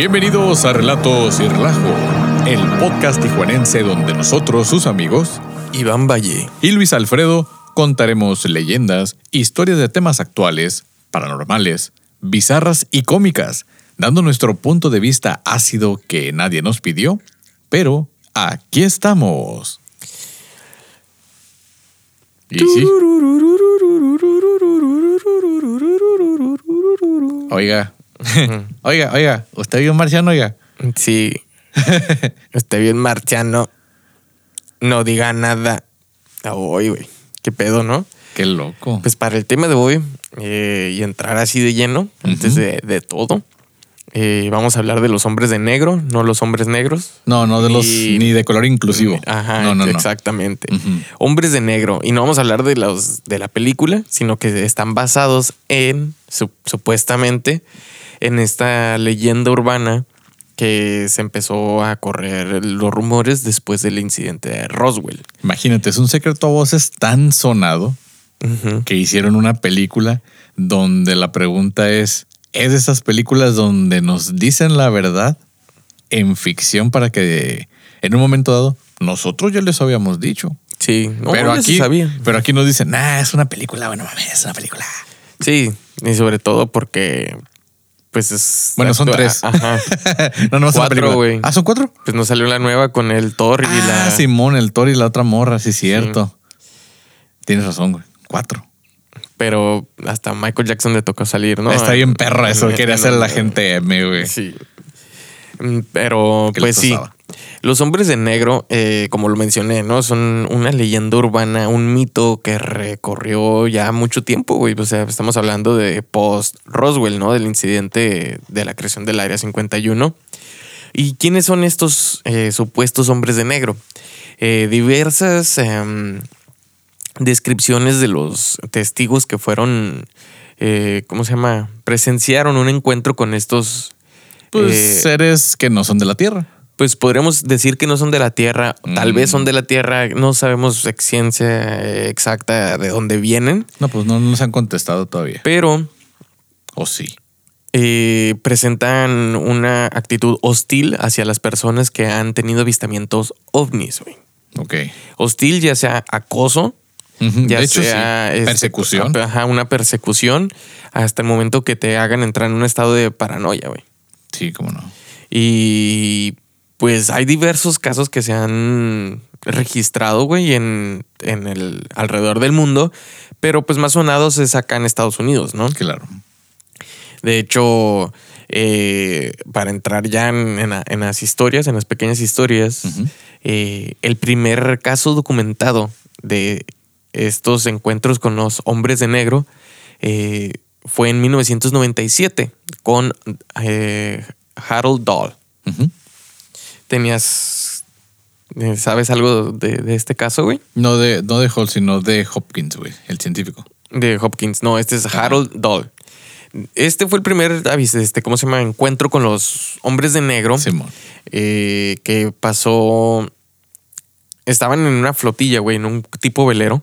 Bienvenidos a Relatos y Relajo, el podcast tijuanense donde nosotros, sus amigos, Iván Valle. y Luis Alfredo contaremos leyendas, historias de temas actuales, paranormales, bizarras y cómicas, dando nuestro punto de vista ácido que nadie nos pidió, pero aquí estamos. Y sí, oiga, oiga, oiga, ¿usted vio un marciano, oiga? Sí. Esté bien marciano. No diga nada. Hoy, güey. Qué pedo, ¿no? Qué loco. Pues para el tema de hoy eh, y entrar así de lleno, antes de, de todo, eh, vamos a hablar de los hombres de negro, no los hombres negros. No, no de los ni de color inclusivo. Ajá, no, no, no. exactamente. Hombres de negro. Y no vamos a hablar de los de la película, sino que están basados en, su- supuestamente, en esta leyenda urbana que se empezó a correr los rumores después del incidente de Roswell. Imagínate, es un secreto a voces tan sonado que hicieron una película donde la pregunta es, ¿es de esas películas donde nos dicen la verdad en ficción para que en un momento dado nosotros ya les habíamos dicho? Sí, no, pero, aquí, sabía. pero aquí nos dicen, nah, es una película, bueno, mames, es una película. Sí, y sobre todo porque, pues es. Bueno, son tres. Ajá. no, no Cuatro, güey. Ah, ¿son cuatro? Pues nos salió la nueva con el Thor y Ah, la. Simón, el Thor y la otra morra, sí, cierto. Tienes razón, güey. Cuatro. Pero hasta Michael Jackson le tocó salir, ¿no? Está bien perro eso. Quería en- hacer la gente M, güey. Sí. Mm, Pero, ¿Qué les pues sí. pasaba? Los hombres de negro, eh, como lo mencioné, ¿no? Son una leyenda urbana, un mito que recorrió ya mucho tiempo, güey. O sea, estamos hablando de post-Roswell, ¿no? Del incidente de la creación del Área 51. ¿Y quiénes son estos eh, supuestos hombres de negro? Eh, diversas em, descripciones de los testigos que fueron, eh, ¿cómo se llama? Presenciaron un encuentro con estos Pues eh, seres que no son de la Tierra. Pues podríamos decir que no son de la Tierra, tal Mm. vez son de la Tierra, no sabemos ciencia exacta de dónde vienen, No, pues no nos han contestado todavía. pero ¿O sí? eh, presentan una actitud hostil hacia las personas que han tenido avistamientos ovnis. güey. Ok. Hostil ya sea acoso, ya de hecho, sea sí. este, Persecución. ajá, una persecución hasta el momento que te hagan entrar en un estado de paranoia, güey. Sí, cómo no. Y pues hay diversos casos que se han registrado, güey, en, en el alrededor del mundo, pero pues más sonados es acá en Estados Unidos, ¿no? Claro. De hecho, eh, para entrar ya en, en la- en las historias, en las pequeñas historias, eh, el primer caso documentado de estos encuentros con los hombres de negro eh, fue en 1997 con Harold Dahl. Ujú. ¿Tenías. eh, ¿Sabes algo de, de este caso, güey? No de, no de Hall, sino de Hopkins, güey, el científico. De Hopkins. No, este es. Harold Dahl. Este fue el primer, este, ¿cómo se llama? Encuentro con los hombres de negro Simón. eh, que pasó. Estaban en una flotilla, güey, en un tipo velero.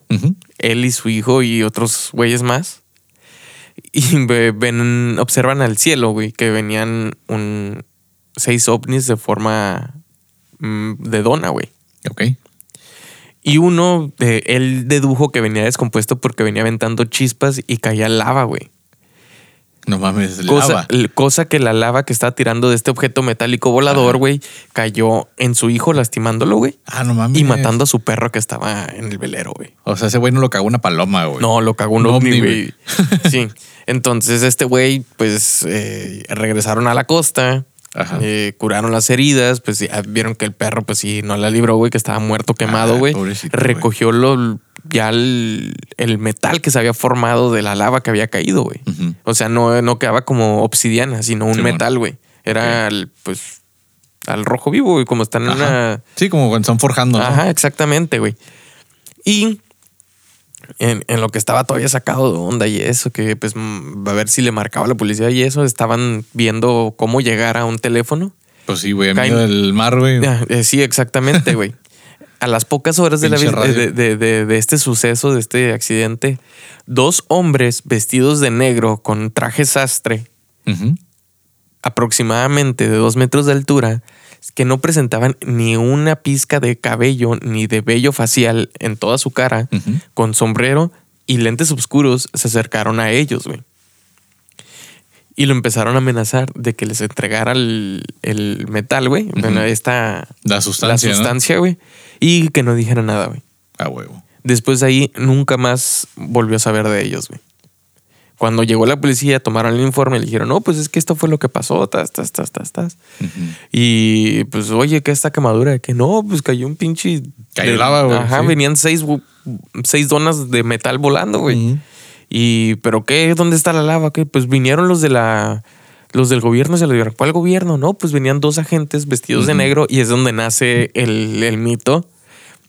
Él y su hijo y otros güeyes más. Y ve- ven, observan al cielo, güey, que venían un, seis ovnis de forma mm, de dona, güey. Ok. Y uno, de, él dedujo que venía descompuesto porque venía aventando chispas y caía lava, güey. No mames, Cosa, lava. cosa que la lava que estaba tirando de este objeto metálico volador, güey, cayó en su hijo lastimándolo, güey. Ah, no mames. Y matando a su perro que estaba en el velero, güey. O sea, ese güey no lo cagó una paloma, güey. No, lo cagó un ovni, güey. Sí. Entonces, este güey, pues, eh, regresaron a la costa. Eh, curaron las heridas, pues ya vieron que el perro, pues sí, no la libró, güey, que estaba muerto, quemado, Ah, güey. Recogió lo, ya el, el metal que se había formado de la lava que había caído, güey. O sea, no, no quedaba como obsidiana, sino un metal, güey. Era, el, pues, al rojo vivo, güey, como están en una... Sí, como cuando están forjando, ¿no? Ajá, exactamente, güey. Y en, en lo que estaba todavía sacado de onda y eso, que pues mm, a ver si le marcaba la policía y eso, estaban viendo cómo llegar a un teléfono. Pues sí, güey, medio del mar, güey. Ah, eh, sí, exactamente, güey. A las pocas horas de, la de, de- de- este suceso, de este accidente, dos hombres vestidos de negro con traje sastre aproximadamente de dos metros de altura que no presentaban ni una pizca de cabello ni de vello facial en toda su cara, con sombrero y lentes oscuros, se acercaron a ellos, güey. Y lo empezaron a amenazar de que les entregara el, el metal, güey. Bueno, esta... La sustancia, La sustancia, güey. Y que no dijera nada, güey. A huevo. Después de ahí, nunca más volvió a saber de ellos, güey. Cuando llegó la policía, tomaron el informe y le dijeron, no, pues es que esto fue lo que pasó, tas, tas, tas, tas, tas. Y pues, oye, ¿qué esta quemadura? Que no, pues cayó un pinche. Cayó de- lava, güey, Ajá, sí. venían seis, seis donas de metal volando, güey. Y, ¿pero qué? ¿Dónde está la lava? ¿Qué? Pues vinieron los de la. Los del gobierno se lo dieron. ¿Cuál gobierno? No, pues venían dos agentes vestidos de negro y es donde nace el, el mito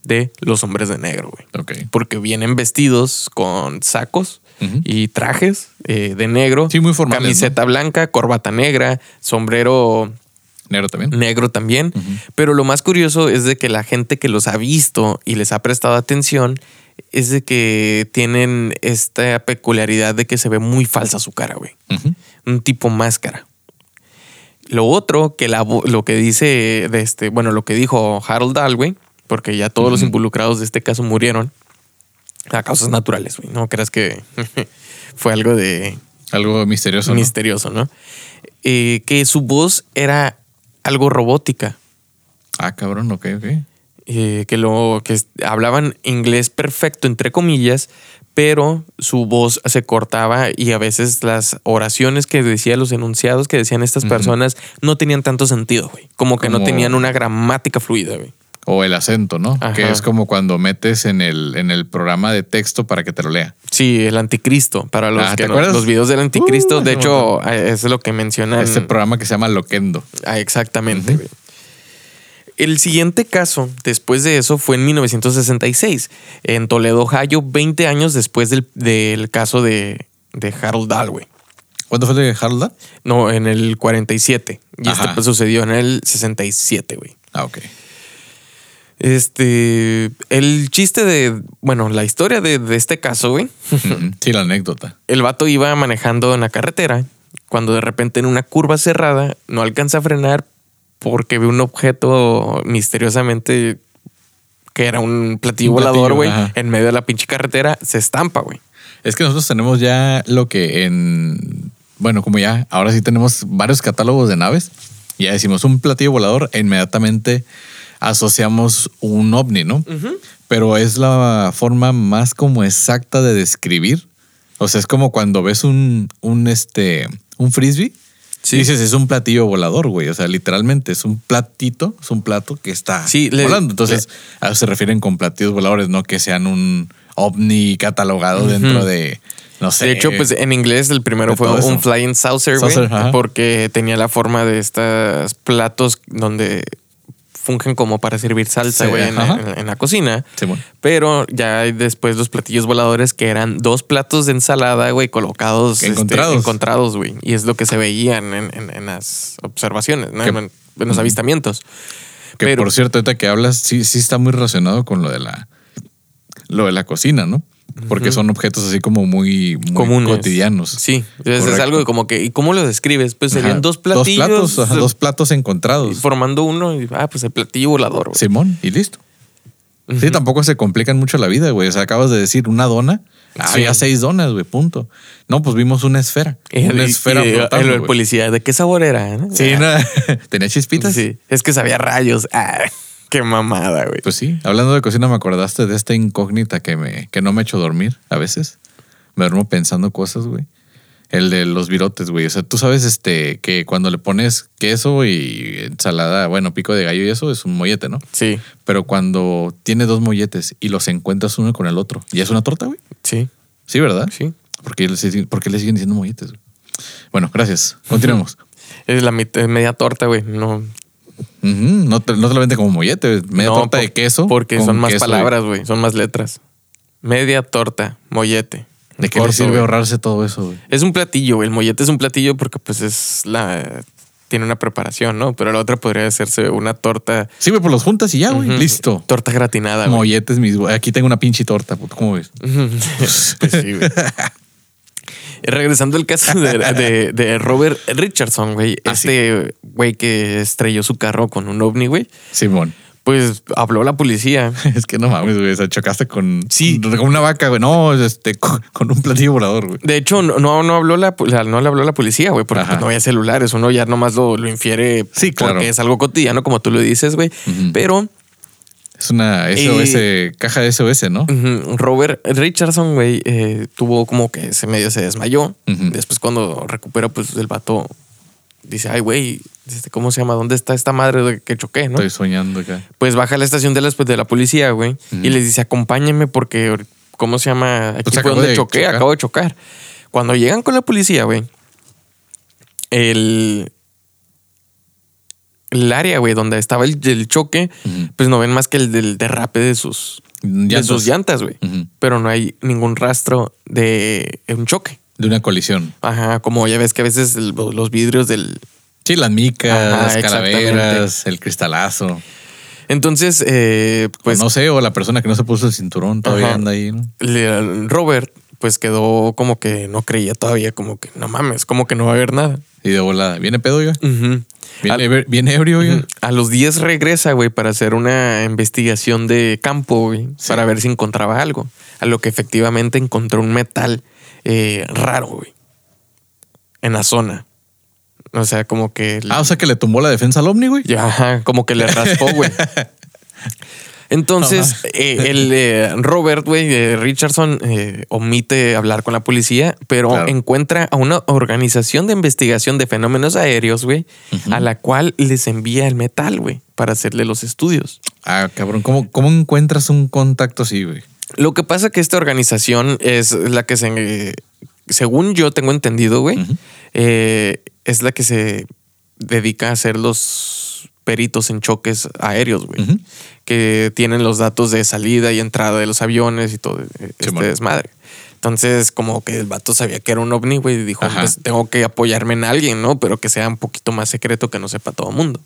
de los hombres de negro, güey. Ok. Porque vienen vestidos con sacos Y trajes eh, de negro. Sí, muy formales, Camiseta blanca, corbata negra, sombrero Negro también. negro también. Pero lo más curioso es de que la gente que los ha visto y les ha prestado atención es de que tienen esta peculiaridad de que se ve muy falsa su cara, güey. Un tipo máscara. Lo otro que la, lo que dice de este, bueno, lo que dijo Harold Dahl, güey, porque ya todos los involucrados de este caso murieron a causas naturales, güey. No creas que fue algo de Algo misterioso. misterioso, ¿no? Eh, que su voz era algo robótica. Ah, cabrón, ok, ok. eh, que lo que hablaban inglés perfecto entre comillas, pero su voz se cortaba y a veces las oraciones que decían los enunciados que decían estas personas no tenían tanto sentido, güey. Como que no tenían una gramática fluida, güey. O el acento, ¿no? Ajá. Que es como cuando metes en el, en el programa de texto para que te lo lea. Sí, el anticristo para los Ah, ¿te que no- los videos del anticristo, Uh, de hecho, eh, es lo que mencionan. Este programa que se llama Loquendo. Ah, exactamente. El siguiente caso, después de eso, fue en 1966, en Toledo, Ohio, 20 años después del, del caso de, de Harold Dahl, güey. ¿Cuándo fue el de Harold? No, en el 47. Y Ajá. este pues, sucedió en el 67, güey. Ah, ok. Este, el chiste de, bueno, la historia de, de este caso, güey. Sí, la anécdota. El vato iba manejando en la carretera cuando de repente en una curva cerrada no alcanza a frenar porque ve un objeto misteriosamente que era un platillo Un platillo, volador, güey, en medio de la pinche carretera, se estampa, güey. Es que nosotros tenemos ya lo que en. Bueno, como ya ahora sí tenemos varios catálogos de naves. Ya decimos un platillo volador, e inmediatamente asociamos un ovni, ¿no? Pero es la forma más como exacta de describir. O sea, es como cuando ves un, un este, un frisbee. Sí. Dices, es un platillo volador, güey. O sea, literalmente es un platito, es un plato que está Sí, le- volando. Entonces, a eso se refieren con platillos voladores, no que sean un ovni catalogado dentro de, no sé. de hecho, pues en inglés el primero fue un flying saucer, güey, porque tenía la forma de estos platos donde fungen como para servir salsa, Sí, güey, en, en- en la cocina. Simón. Pero ya hay después los platillos voladores que eran dos platos de ensalada, güey, colocados este, Encontrados. güey. Y es lo que se veían en, las observaciones, ¿no? En, los avistamientos. Que Pero- por cierto, ahorita que hablas, sí, sí está muy relacionado con lo de la, lo de la cocina, ¿no? Porque son objetos así como muy, muy Comunes. cotidianos. Sí, es Correcto. algo como que, ¿y cómo lo describes? Pues Ajá. serían dos platillos. Dos platos, ajá, dos platos encontrados. Formando uno, y, ah, pues el platillo volador, güey. Simón, y listo. Sí, tampoco se complican mucho la vida, güey. O sea, acabas de decir una dona. Ah, Sí. ya seis donas, güey, punto. No, pues vimos una esfera. Una esfera y flotando, el policía, ¿de qué sabor era? Sí, Ah, no, tenía chispitas. sí. Es que sabía rayos. Ah, qué mamada, güey. Pues sí, hablando de cocina, me acordaste de esta incógnita que, me, que no me ha hecho dormir a veces. Me duermo pensando cosas, güey. El de los virotes, güey. O sea, tú sabes este, que cuando le pones queso y ensalada, bueno, pico de gallo y eso es un mollete, ¿no? Sí, Pero cuando tiene dos molletes y los encuentras uno con el otro, ¿ya es una torta, güey? sí, Sí, ¿verdad? sí. ¿Por qué, le- por qué le siguen diciendo molletes? güey? Bueno, gracias. Continuemos. Es la media torta, güey. No, No, te, no te lo venden como mollete, media no, torta de queso. Porque son más queso palabras, güey. Son más letras. Media torta, mollete. ¿De qué Corto, le sirve ahorrarse todo eso, güey? Es un platillo, güey. El mollete es un platillo porque pues es la... Tiene una preparación, ¿no? Pero la otra podría hacerse una torta... Sí, güey, pues los juntas y ya, güey. Listo. Torta gratinada, güey. Molletes, mis. Aquí tengo una pinche torta, puto. ¿Cómo ves? pues sí, güey. Regresando al caso de, de- de Robert Richardson, güey. Ah, este güey que estrelló su carro con un ovni, güey. Simón. Pues habló la policía. Es que no mames, güey. O sea, chocaste con, Sí. con una vaca, güey. No, este, con, con un platillo volador, güey. De hecho, no, no, habló la, no le habló la policía, güey, porque pues, no había celulares. Uno ya nomás lo, lo infiere Sí, claro. porque es algo cotidiano, como tú lo dices, güey. Pero Es una SOS, caja de SOS, ¿no? Robert Richardson, güey, eh, tuvo como que se medio se desmayó. Después, cuando recupera, pues el vato dice, ay, güey, este, ¿cómo se llama? ¿Dónde está esta madre de que choqué, no? Estoy soñando acá. Pues baja a la estación de la, de la policía, güey, y les dice, acompáñenme porque, ¿cómo se llama? Aquí Pues fue donde de choqué, chocar. acabo de chocar. Cuando llegan con la policía, güey, el, el área, güey, donde estaba el, el choque, pues no ven más que el del derrape de sus, de Llantas. sus llantas, güey. Pero no hay ningún rastro de un choque. De una colisión. Ajá, como ya ves que a veces el- los vidrios del... Sí, las micas, Ajá, las calaveras, el cristalazo. Entonces, eh, Pues no sé, o la persona que no se puso el cinturón todavía Ajá. anda ahí, Robert pues quedó como que no creía todavía, como que no mames, como que no va a haber nada. Y de volada. ¿Viene pedo? Ujú. ¿Viene, ebrio? A los 10 regresa, güey, para hacer una investigación de campo, güey, Sí. para ver si encontraba algo. A lo que efectivamente encontró un metal eh, raro, güey, en la zona. O sea, como que... Ah, o sea que le tumbó la defensa al ovni, güey. Ya, como que le raspó, güey. Entonces, eh, el eh, Robert, güey, eh, Richardson, eh, omite hablar con la policía, pero Claro. encuentra a una organización de investigación de fenómenos aéreos, güey, a la cual les envía el metal, güey, para hacerle los estudios. Ah, cabrón. ¿Cómo, cómo encuentras un contacto así, güey? Lo que pasa que esta organización es la que se, eh, según yo tengo entendido, güey, eh, es la que se dedica a hacer los peritos en choques aéreos, güey. Que tienen los datos de salida y entrada de los aviones y todo eh, este Simón. desmadre. Entonces, como que el vato sabía que era un ovni, güey, y dijo, Ajá. pues tengo que apoyarme en alguien, ¿no? Pero que sea un poquito más secreto que no sepa todo el mundo.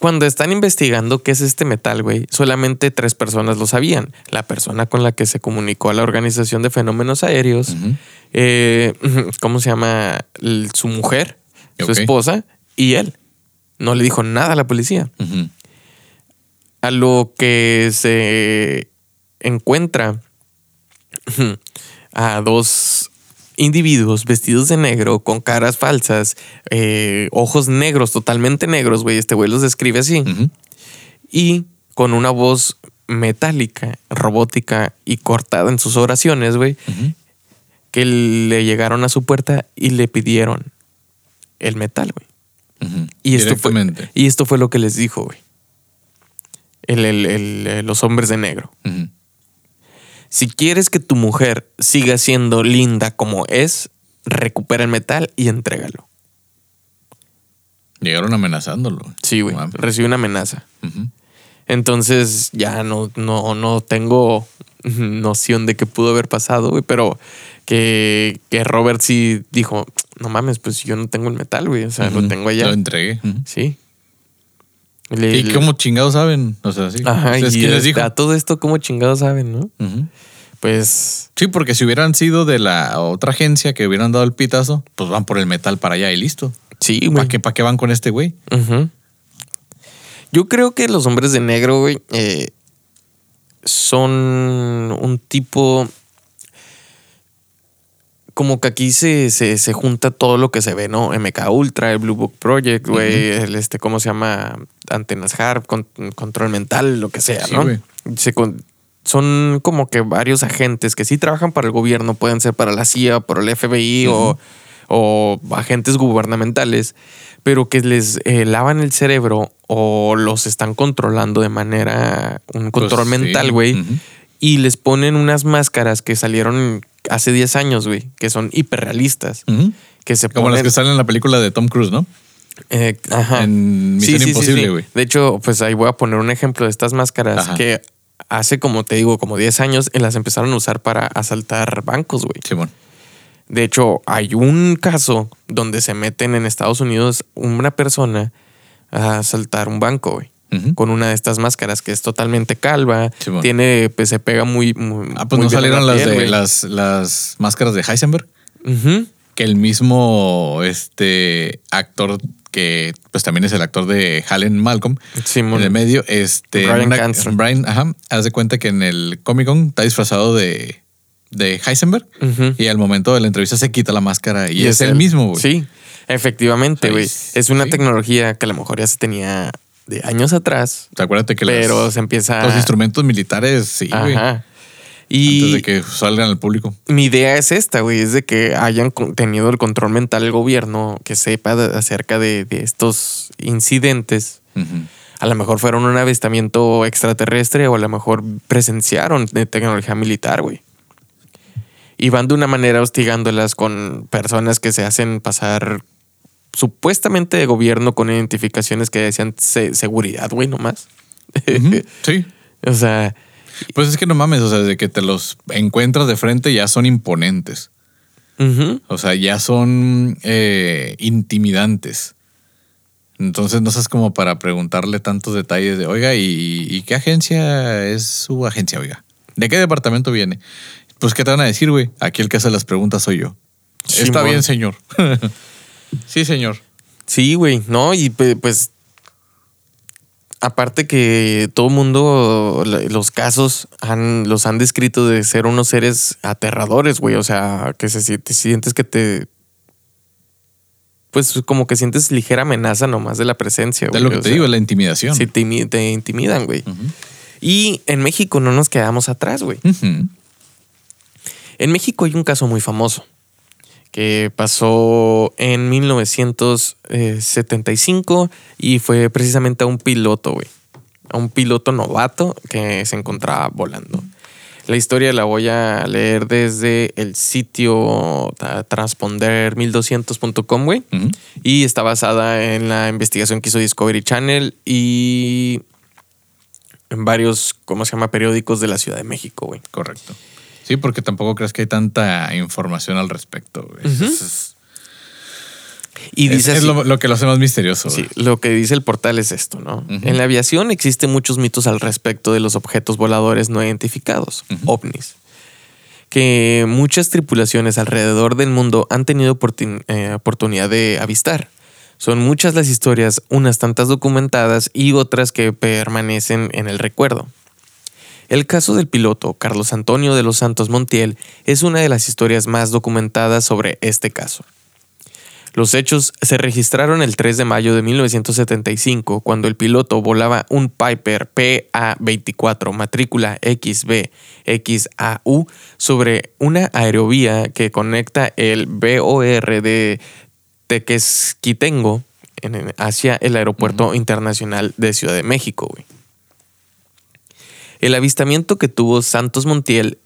Cuando están investigando qué es este metal, güey, solamente tres personas lo sabían. La persona con la que se comunicó a la Organización de Fenómenos Aéreos, eh, ¿cómo se llama? Su mujer, su esposa y él. No le dijo nada a la policía. A lo que se encuentra a dos individuos vestidos de negro, con caras falsas, eh, ojos negros, totalmente negros, güey. Este güey los describe así. Y con una voz metálica, robótica y cortada en sus oraciones, güey, que le llegaron a su puerta y le pidieron el metal, güey. Y esto, fue, y esto fue lo que les dijo, güey. El- el- el- eh, los hombres de negro. Si quieres que tu mujer siga siendo linda como es, recupera el metal y entrégalo. Llegaron amenazándolo. Sí, güey. Recibe una amenaza. Entonces ya no, no, no tengo noción de qué pudo haber pasado, güey, pero que, que Robert sí dijo, no mames, pues yo no tengo el metal, güey, o sea, lo tengo allá. Lo entregué. Sí. Le- ¿Y cómo chingados saben? O sea, sí. Ajá, ¿Ustedes y les dijo? a todo esto, ¿cómo chingados saben, no? Pues Sí, porque si hubieran sido de la otra agencia que hubieran dado el pitazo, pues van por el metal para allá y listo. sí, güey. ¿Para qué, ¿Para qué van con este güey? Yo creo que los hombres de negro, güey, eh, son un tipo. Como que aquí se, se, se junta todo lo que se ve, ¿no? MK Ultra, el Blue Book Project, güey, el este, ¿cómo se llama? Antenas Harp, con- control mental, lo que sea, Sí, ¿no? Se son como que varios agentes que sí trabajan para el gobierno, pueden ser para la CIA, para el FBI o, o agentes gubernamentales, pero que les eh, lavan el cerebro o los están controlando de manera, un control Pues, sí. mental, güey, Ujú. Y les ponen unas máscaras que salieron hace 10 años, güey, que son hiperrealistas, que se Como las que salen en la película de Tom Cruise, ¿no? Eh, ajá. En Misión Imposible, güey. De hecho, pues ahí voy a poner un ejemplo de estas máscaras Ajá. que hace, como te digo, como 10 años, las empezaron a usar para asaltar bancos, güey. Simón. De hecho, hay un caso donde se meten en Estados Unidos una persona a asaltar un banco, güey. Con una de estas máscaras que es totalmente calva. Tiene, pues se pega muy. muy Ah, pues muy no salieron la las piel, de las, las máscaras de Heisenberg. Que el mismo este actor que pues también es el actor de Halen Malcolm Simón. en el medio, este Bryan una-. Bryan, ajá, haz de cuenta que en el Comic Con está disfrazado de, de Heisenberg y al momento de la entrevista se quita la máscara y, Y es, el él. mismo, güey. Sí, efectivamente, güey. Es una sí. tecnología que a lo mejor ya se tenía de años atrás, Acuérdate que las- pero se empieza los instrumentos militares, sí, güey. Ajá. Antes Y de que salgan al público. mi idea es esta, güey, es de que hayan tenido el control mental el gobierno, que sepa de- acerca de, de estos incidentes. A lo mejor fueron un avistamiento extraterrestre o a lo mejor presenciaron de tecnología militar, güey. Y van de una manera hostigándolas con personas que se hacen pasar supuestamente de gobierno con identificaciones que decían se- seguridad, güey, nomás. Sí. o sea, Pues es que no mames, o sea, desde que te los encuentras de frente ya son imponentes. O sea, ya son eh, intimidantes. Entonces no sabes como para preguntarle tantos detalles de, oiga, ¿y, y qué agencia es su agencia, oiga? ¿De qué departamento viene? Pues, ¿qué te van a decir, güey? Aquí el que hace las preguntas soy yo. Está bien, señor. sí, señor. Sí, güey, no, y pues aparte que todo el mundo, los casos han, los han descrito de ser unos seres aterradores, güey, o sea, que se siente- sientes que te... Pues como que sientes ligera amenaza nomás de la presencia, De güey. lo que o te sea, digo, la intimidación. Sí, te, te intimidan, güey. Y en México no nos quedamos atrás, güey. En México hay un caso muy famoso que pasó en 1975 y fue precisamente a un piloto, güey. A un piloto novato que se encontraba volando. La historia la voy a leer desde el sitio ta- transponder1200.com, güey. Y está basada en la investigación que hizo Discovery Channel y en varios, ¿cómo se llama? Periódicos de la Ciudad de México, güey. Correcto. Sí, porque tampoco crees que hay tanta información al respecto. güey. Y dice es lo, lo que lo hace más misterioso. Sí, güey. lo que dice el portal es esto, ¿no? En la aviación existen muchos mitos al respecto de los objetos voladores no identificados, ovnis, que muchas tripulaciones alrededor del mundo han tenido oportun- eh, oportunidad de avistar. Son muchas las historias, unas tantas documentadas y otras que permanecen en el recuerdo. El caso del piloto Carlos Antonio de los Santos Montiel es una de las historias más documentadas sobre este caso. Los hechos se registraron el 3 de mayo de 1975 cuando el piloto volaba un Piper PA-24 matrícula XB-XAU sobre una aerovía que conecta el BOR de Tequesquitengo en- hacia el Aeropuerto Internacional de Ciudad de México. güey. El avistamiento que tuvo Santos Montiel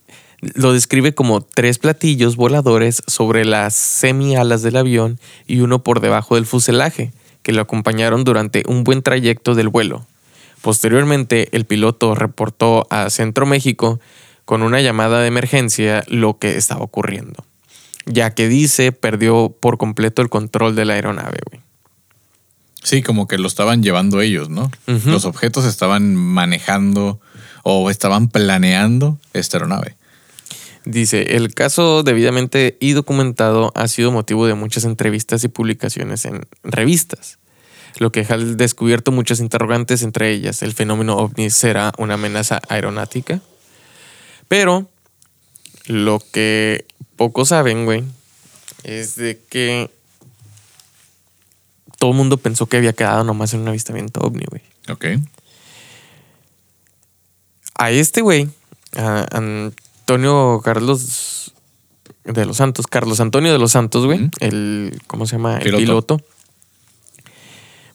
lo describe como tres platillos voladores sobre las semialas del avión y uno por debajo del fuselaje, que lo acompañaron durante un buen trayecto del vuelo. Posteriormente, el piloto reportó a Centro México con una llamada de emergencia lo que estaba ocurriendo, ya que dice perdió por completo el control de la aeronave. güey. Sí, como que lo estaban llevando ellos, ¿no? Los objetos estaban manejando o estaban planeando esta aeronave. Dice, el caso debidamente y documentado ha sido motivo de muchas entrevistas y publicaciones en revistas, lo que ha descubierto muchas interrogantes, entre ellas, ¿el fenómeno ovni será una amenaza aeronáutica? Pero lo que pocos saben, güey, es de que todo el mundo pensó que había quedado nomás en un avistamiento ovni, güey. Ok. A este güey, a Antonio Carlos de los Santos, Carlos Antonio de los Santos, güey, el, ¿cómo se llama? Piloto. El piloto.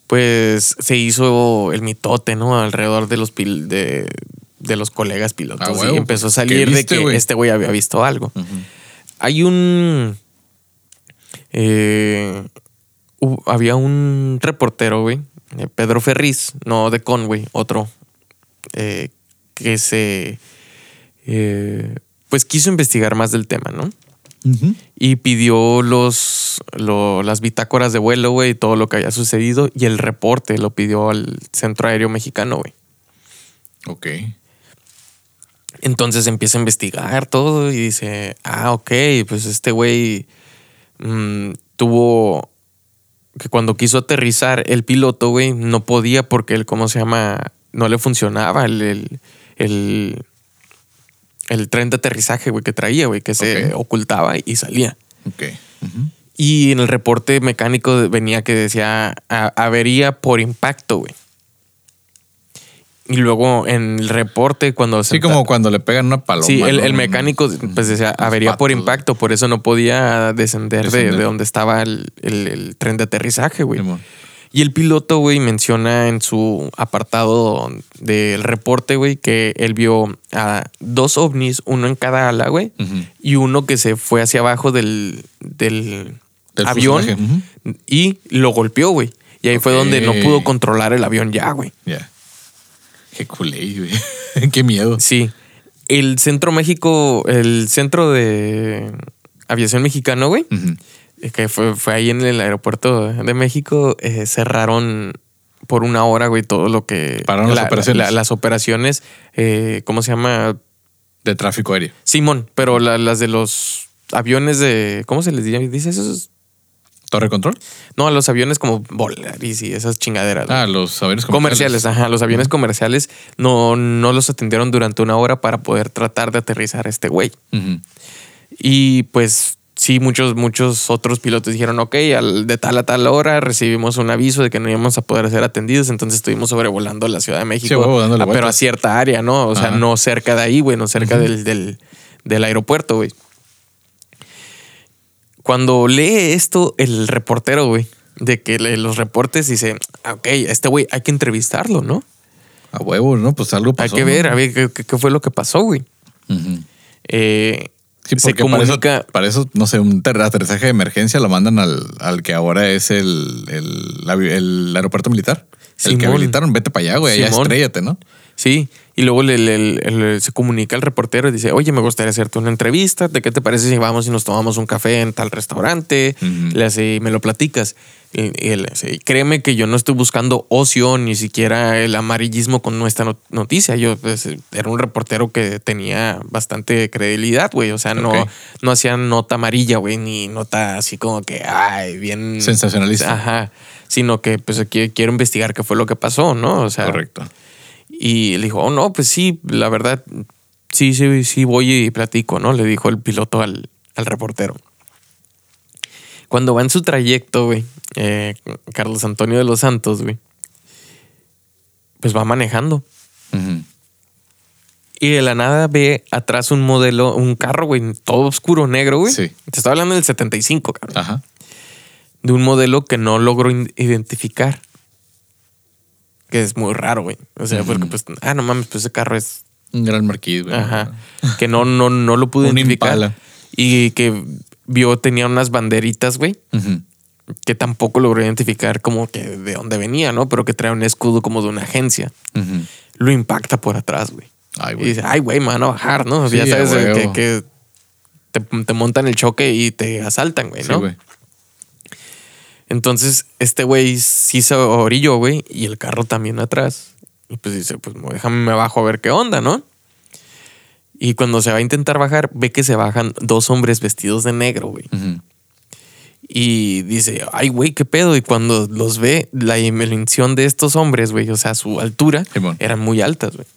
Pues se hizo el mitote, ¿no? Alrededor de los pil- de, de los colegas pilotos. Ah, y empezó a salir ¿qué de que este güey había visto algo. Hay un. eh, había un reportero, güey, eh, Pedro Ferriz, no de Conway, otro, eh, que se. eh, pues quiso investigar más del tema, ¿no? Y pidió los, lo- las bitácoras de vuelo, güey, y todo lo que había sucedido y el reporte lo pidió al Centro Aéreo Mexicano, güey. Ok. Entonces empieza a investigar todo y dice, ah, ok, pues este güey mm, tuvo que cuando quiso aterrizar el piloto, güey, no podía porque el, ¿cómo se llama? No le funcionaba el, el, el, el tren de aterrizaje, güey, que traía, güey, que se ocultaba y salía. Ok. Y en el reporte mecánico venía que decía "A- avería por impacto, güey. Y luego en el reporte cuando se... Sí, como cuando le pegan una paloma. Sí, el, mecánico pues decía avería por impacto, por eso no podía descender, de- donde estaba el, el- el tren de aterrizaje, güey. Simón. Y el piloto, güey, menciona en su apartado del reporte, güey, que él vio a dos ovnis, uno en cada ala, güey, y uno que se fue hacia abajo del, del, Del avión y lo golpeó, güey. Y ahí fue donde no pudo controlar el avión ya, güey. Ya. Qué culé, güey. Qué miedo. Sí. El Centro México, el Centro de Aviación Mexicano, güey. Que fue, fue ahí en el aeropuerto de México, eh, cerraron por una hora, güey, todo lo que... Pararon las operaciones. la- las operaciones, eh, ¿cómo se llama? De tráfico aéreo. Simón, pero la- las de los aviones de... ¿Cómo se les dice? ¿Dice eso? ¿Torre control? No, a los aviones como Volaris y esas chingaderas. Ah, los aviones comerciales, ajá. Los aviones comerciales no, no los atendieron durante una hora para poder tratar de aterrizar a este güey. Y pues sí, muchos, muchos otros pilotos dijeron, ok, al- de tal a tal hora recibimos un aviso de que no íbamos a poder ser atendidos, entonces estuvimos sobrevolando la Ciudad de México, huevo, dándole ah, pero a cierta área, ¿no? O sea, Ajá. no cerca de ahí, güey, no cerca del, del, del aeropuerto, güey. Cuando lee esto el reportero, güey, de que lee los reportes dice, "Ah, ok, este güey hay que entrevistarlo, ¿no? A huevo, ¿no? Pues algo pasó. hay que ver, ¿no? a ver qué, fue lo que pasó, güey. Eh, Sí, se porque para eso, comunica... para eso, no sé, un ter- aterrizaje de emergencia lo mandan al, al que ahora es el, el, el aeropuerto militar. El que habilitaron, vete para allá, güey, allá estrellate, ¿no? Sí, y luego le- le- le- se comunica al reportero y dice, oye, me gustaría hacerte una entrevista, ¿de qué te parece si vamos y nos tomamos un café en tal restaurante? Le hace, me lo platicas. Y, y créeme que yo no estoy buscando ocio ni siquiera el amarillismo con nuestra no- noticia. Yo pues, era un reportero que tenía bastante credibilidad, güey. O sea, no, no hacía nota amarilla, güey, ni nota así como que, ay, bien... Sensacionalista. Ajá. Sino que pues aquí quiero investigar qué fue lo que pasó, ¿no? O sea, Correcto. Y le dijo, oh, no, pues sí, la verdad, sí, sí, sí voy y platico, ¿no? Le dijo el piloto al, al reportero. Cuando va en su trayecto, güey, eh, Carlos Antonio de los Santos, güey, pues va manejando. Y de la nada ve atrás un modelo, un carro, güey, todo oscuro, negro, güey. Sí. Te estoy hablando del 75, cabrón. Ajá. De un modelo que no logro in- identificar. Que es muy raro, güey. O sea, porque pues, ah, no mames, pues ese carro es Un gran marquís, güey. Ajá. Que no, no, no lo pude identificar. Impala. Y que vio, tenía unas banderitas, güey, que tampoco logró identificar como que de dónde venía, ¿no? Pero que trae un escudo como de una agencia. Lo impacta por atrás, güey. Ay, Y güey. dice, ay, güey, me van a bajar, ¿no? Sí, ya sabes que, que te, te montan el choque y te asaltan, güey, Sí, ¿no? güey. Entonces, este güey sí se orilló, güey, y el carro también atrás. Y pues dice, pues déjame me bajo a ver qué onda, ¿no? Y cuando se va a intentar bajar, ve que se bajan dos hombres vestidos de negro, güey. Y dice, ay, güey, qué pedo. Y cuando los ve, la dimensión de estos hombres, güey, o sea, su altura, eran muy altas, güey.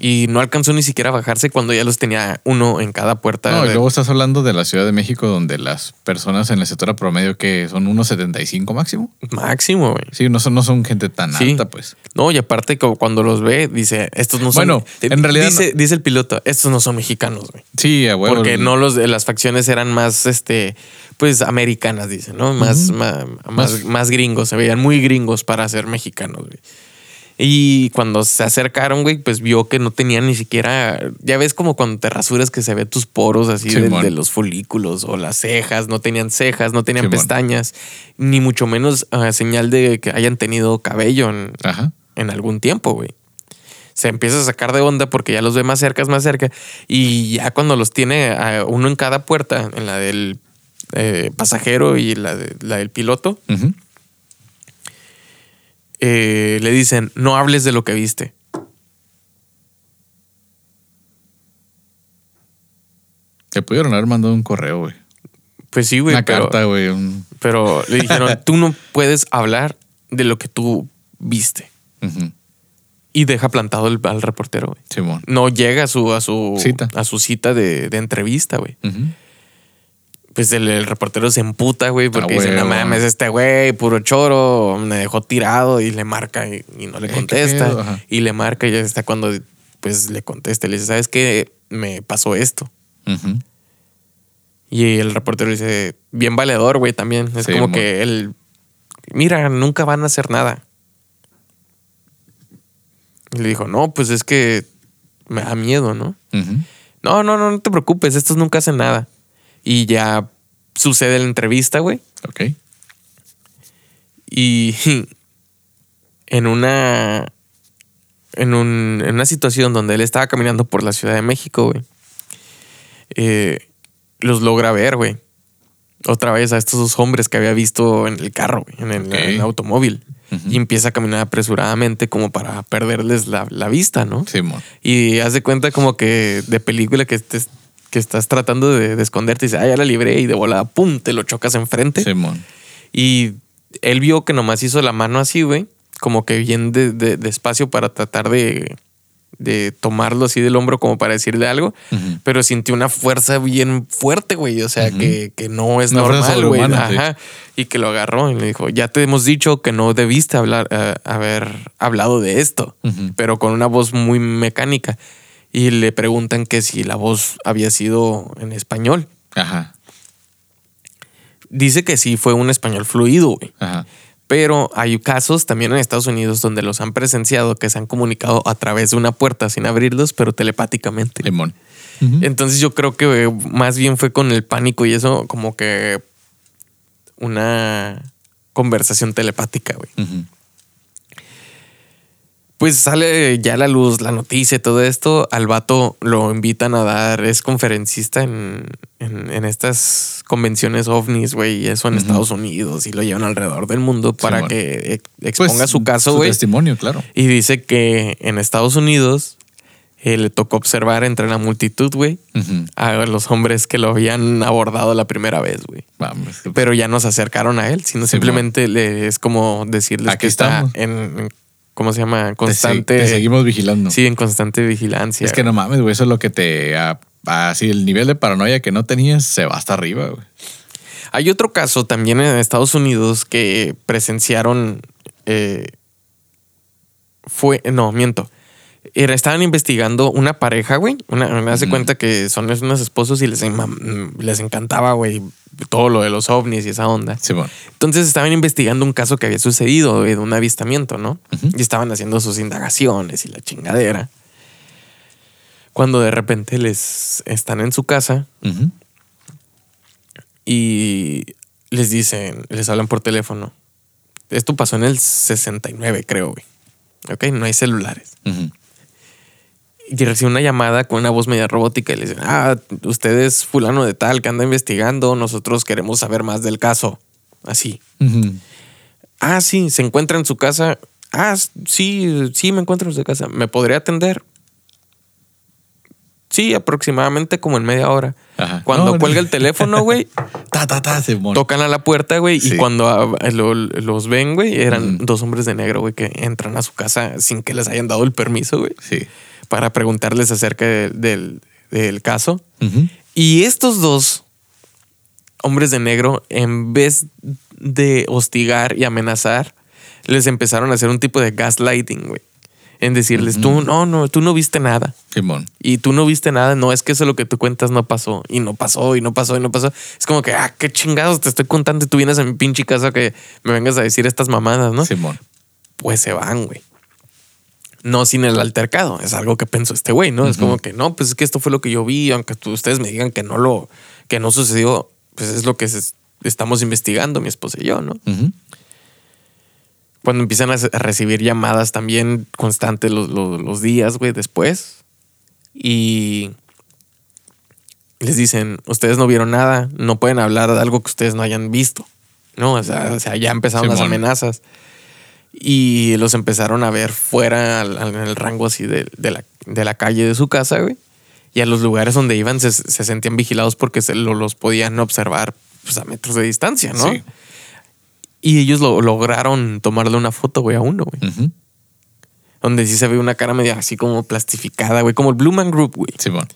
Y no alcanzó ni siquiera a bajarse cuando ya los tenía uno en cada puerta. No, y luego estás hablando de la Ciudad de México, donde las personas en la estatura promedio que son unos 75 máximo. Máximo, güey. Sí, no son, no son gente tan Sí. alta, pues. No, y aparte como cuando los ve, dice, estos no son... Bueno, en realidad Dice, dice el piloto, estos no son mexicanos, güey. Sí, a huevo. Porque no los de las facciones eran más, este, pues americanas, dice, ¿no? Más, ma- más, Más- más, gringos, se veían muy gringos para ser mexicanos, güey. Y cuando se acercaron, güey, pues vio que no tenían ni siquiera. Ya ves como cuando te rasuras que se ve tus poros así de, los folículos o las cejas. No tenían cejas, no tenían Simón. pestañas, ni mucho menos ah, señal de que hayan tenido cabello en, Ajá. en algún tiempo, güey. se empieza a sacar de onda porque ya los ve más cerca, más cerca. Y ya cuando los tiene a uno en cada puerta, en la del eh, pasajero y la, de- la del piloto. Eh, le dicen, no hables de lo que viste. Te pudieron haber mandado un correo, güey. Pues sí, güey. Una pero, carta, güey. un- pero le dijeron, tú no puedes hablar de lo que tú viste. Y deja plantado el- al reportero, güey. Simón. No llega a su, a su Cita. a su cita de, de entrevista, güey. Ujú. Pues el, el reportero se emputa, güey, porque Ah, dice, no mames, este güey, puro choro, me dejó tirado y le marca y, y no le Eh, ¿qué contesta. Y le marca y ya está cuando pues le contesta. Le dice, ¿sabes qué? Me pasó esto. Y el reportero dice, bien valedor, güey, también. Es Sí, como mo- que él, mira, nunca van a hacer nada. Y le dijo, no, pues es que me da miedo, ¿no? No, no, no, no te preocupes, estos nunca hacen nada. Y ya sucede la entrevista, güey. Ok. Y en una. En, un- en una situación donde él estaba caminando por la Ciudad de México, güey. eh, los logra ver, güey. Otra vez a estos dos hombres que había visto en el carro, güey, en el, Ok. en el automóvil. Y empieza a caminar apresuradamente como para perderles la, la vista, ¿no? Simón. Y haz de cuenta como que de película que, estés- que estás tratando de, de esconderte y dice, ah, ya la libré y de volada, pum, te lo chocas enfrente. Simón. Y él vio que nomás hizo la mano así, güey, como que bien de- de- despacio para tratar de, de tomarlo así del hombro como para decirle algo, pero sintió una fuerza bien fuerte, güey, o sea, que, que no es Una normal, güey. sí. Ajá. Y que lo agarró y le dijo, ya te hemos dicho que no debiste hablar, eh, haber hablado de esto, pero con una voz muy mecánica. Y le preguntan que si la voz había sido en español. Ajá. Dice que sí fue un español fluido, güey. Ajá. Pero hay casos también en Estados Unidos donde los han presenciado que se han comunicado a través de una puerta sin abrirlos, pero telepáticamente. Entonces yo creo que más bien fue con el pánico y eso como que una conversación telepática, güey. Ujú. Pues sale ya a la luz la noticia y todo esto. Al vato lo invitan a dar, es conferencista en, en, en estas convenciones ovnis, güey, y eso en. Estados Unidos y lo llevan alrededor del mundo para que exponga Pues, su caso, güey. testimonio, claro. Y dice que en Estados Unidos eh, le tocó observar entre la multitud, güey, a los hombres que lo habían abordado la primera vez, güey. Vamos. Pero ya no se acercaron a él, sino Sí, simplemente le, es como decirles Aquí que está estamos. en- ¿cómo se llama? Te Constante. Te, seguimos vigilando. Sí, en constante vigilancia. Es que no mames, güey. Eso es lo que te. Así el nivel de paranoia que no tenías se va hasta arriba, güey. Hay otro caso también en Estados Unidos que presenciaron. eh, fue. No, miento. Era, estaban investigando una pareja, güey. Una, me hace cuenta que son unos esposos y les, les encantaba, güey, todo lo de los ovnis y esa onda. Simón. Entonces estaban investigando un caso que había sucedido güey, de un avistamiento, ¿no? Y estaban haciendo sus indagaciones y la chingadera. Cuando de repente les están en su casa y les dicen, les hablan por teléfono. Esto pasó en el 69, creo, güey. Ok, no hay celulares. Ujú. Y recibe una llamada con una voz media robótica y le dicen, ah, usted es fulano de tal que anda investigando, nosotros queremos saber más del caso. Así. Ah, sí, se encuentra en su casa. Ah, sí, sí, me encuentro en su casa. ¿Me podría atender? Sí, aproximadamente como en media hora. Ajá. Cuando No, cuelga no. el teléfono, güey, Ta, ta, ta, Simón. tocan a la puerta, güey, y cuando lo- los ven, güey, eran dos hombres de negro, güey, que entran a su casa sin que les hayan dado el permiso, güey, Sí. Para preguntarles acerca de- del, del caso. Y estos dos hombres de negro, en vez de hostigar y amenazar, les empezaron a hacer un tipo de gaslighting, güey. En decirles, tú no, no, tú no viste nada. Simón. Y tú no viste nada, no es que eso lo que tú cuentas no pasó. Y no pasó, y no pasó, y no pasó. Es como que, ah, qué chingados te estoy contando y tú vienes a mi pinche casa que me vengas a decir estas mamadas, ¿no? Simón. Pues se van, güey. No sin el altercado, es algo que pensó este güey, ¿no? Es como que no, pues es que esto fue lo que yo vi, aunque tú- ustedes me digan que no lo, que no sucedió, pues es lo que se- estamos investigando mi esposa y yo, ¿no? Cuando empiezan a, recibir llamadas también constantes los, los- los días, güey, después. Y les dicen, ustedes no vieron nada, no pueden hablar de algo que ustedes no hayan visto. No, o sea, o sea ya empezaron las amenazas. Y los empezaron a ver fuera al- al- en el rango así de, de la, de la calle de su casa, güey. Y a los lugares donde iban se, se sentían vigilados porque se lo- los podían observar pues, a metros de distancia, ¿no? Sí. Y ellos lo, lograron tomarle una foto, güey, a uno, güey. Donde sí se ve una cara media así como plastificada, güey. Como el Blue Man Group, güey. Simón.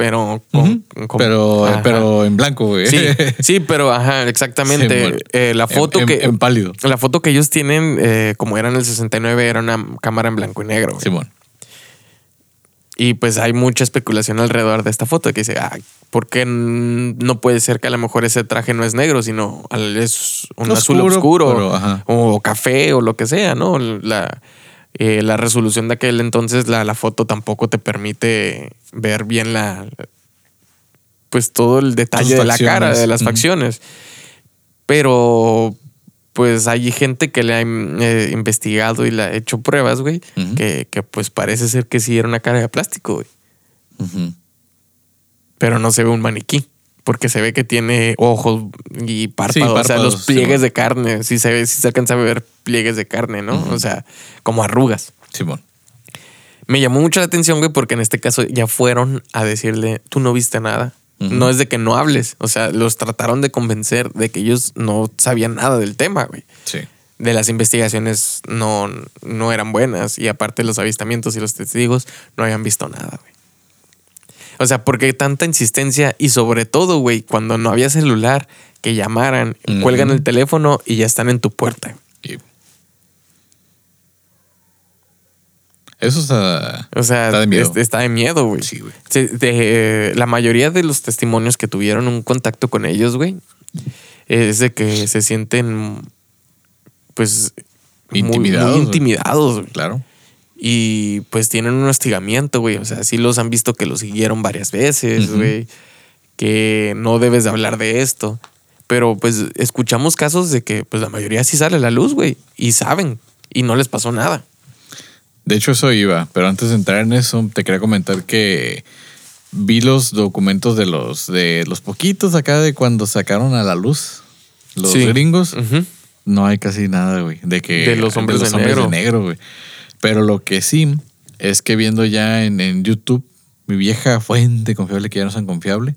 Pero con, Ujú. con- pero, ajá. pero en blanco, güey. Sí, sí, pero ajá, exactamente. Eh, la foto En- que. en- pálido. La foto que ellos tienen, eh, como era en el 69, era una cámara en blanco y negro. güey. Simón. Y pues hay mucha especulación alrededor de esta foto que dice, ah, ¿por qué no puede ser que a lo mejor ese traje no es negro, sino es un azul Oscuro, pero, o café o lo que sea, ¿no? La, eh, la resolución de aquel entonces, la, la foto tampoco te permite ver bien la, pues todo el detalle de la cara, de las facciones. Pero pues hay gente que le ha eh, investigado y le ha hecho pruebas, güey, que, que pues parece ser que sí era una cara de plástico, güey. Pero no se ve un maniquí. Porque se ve que tiene ojos y párpados, o sea, los pliegues de carne. Sí se ve, sí se alcanza a ver pliegues de carne, ¿no? O sea, como arrugas. Simón. Me llamó mucho la atención, güey, porque en este caso ya fueron a decirle, tú no viste nada. No es de que no hables. O sea, los trataron de convencer de que ellos no sabían nada del tema, güey. Sí. De las investigaciones no, no eran buenas. Y aparte los avistamientos y los testigos no habían visto nada, güey. O sea, porque tanta insistencia y sobre todo, güey, cuando no había celular, que llamaran, cuelgan el teléfono y ya están en tu puerta. Y- Eso está. O sea, Está de miedo. es- está de miedo, güey. Sí, güey. La mayoría de los testimonios que tuvieron un contacto con ellos, güey, es de que se sienten, pues, Intimidados, muy intimidados, güey. Claro. Y pues tienen un hostigamiento, güey. O sea, sí los han visto que los siguieron varias veces, güey. Que no debes de hablar de esto. Pero pues escuchamos casos de que pues la mayoría sí sale a la luz, güey. Y saben. Y no les pasó nada. De hecho, eso iba. Pero antes de entrar en eso, te quería comentar que vi los documentos de los, de los poquitos acá de cuando sacaron a la luz los Sí. gringos. No hay casi nada, güey. De que. De los hombres de negro. negro, güey. Pero lo que sí es que viendo ya en, en YouTube, mi vieja fuente confiable que ya no es tan confiable,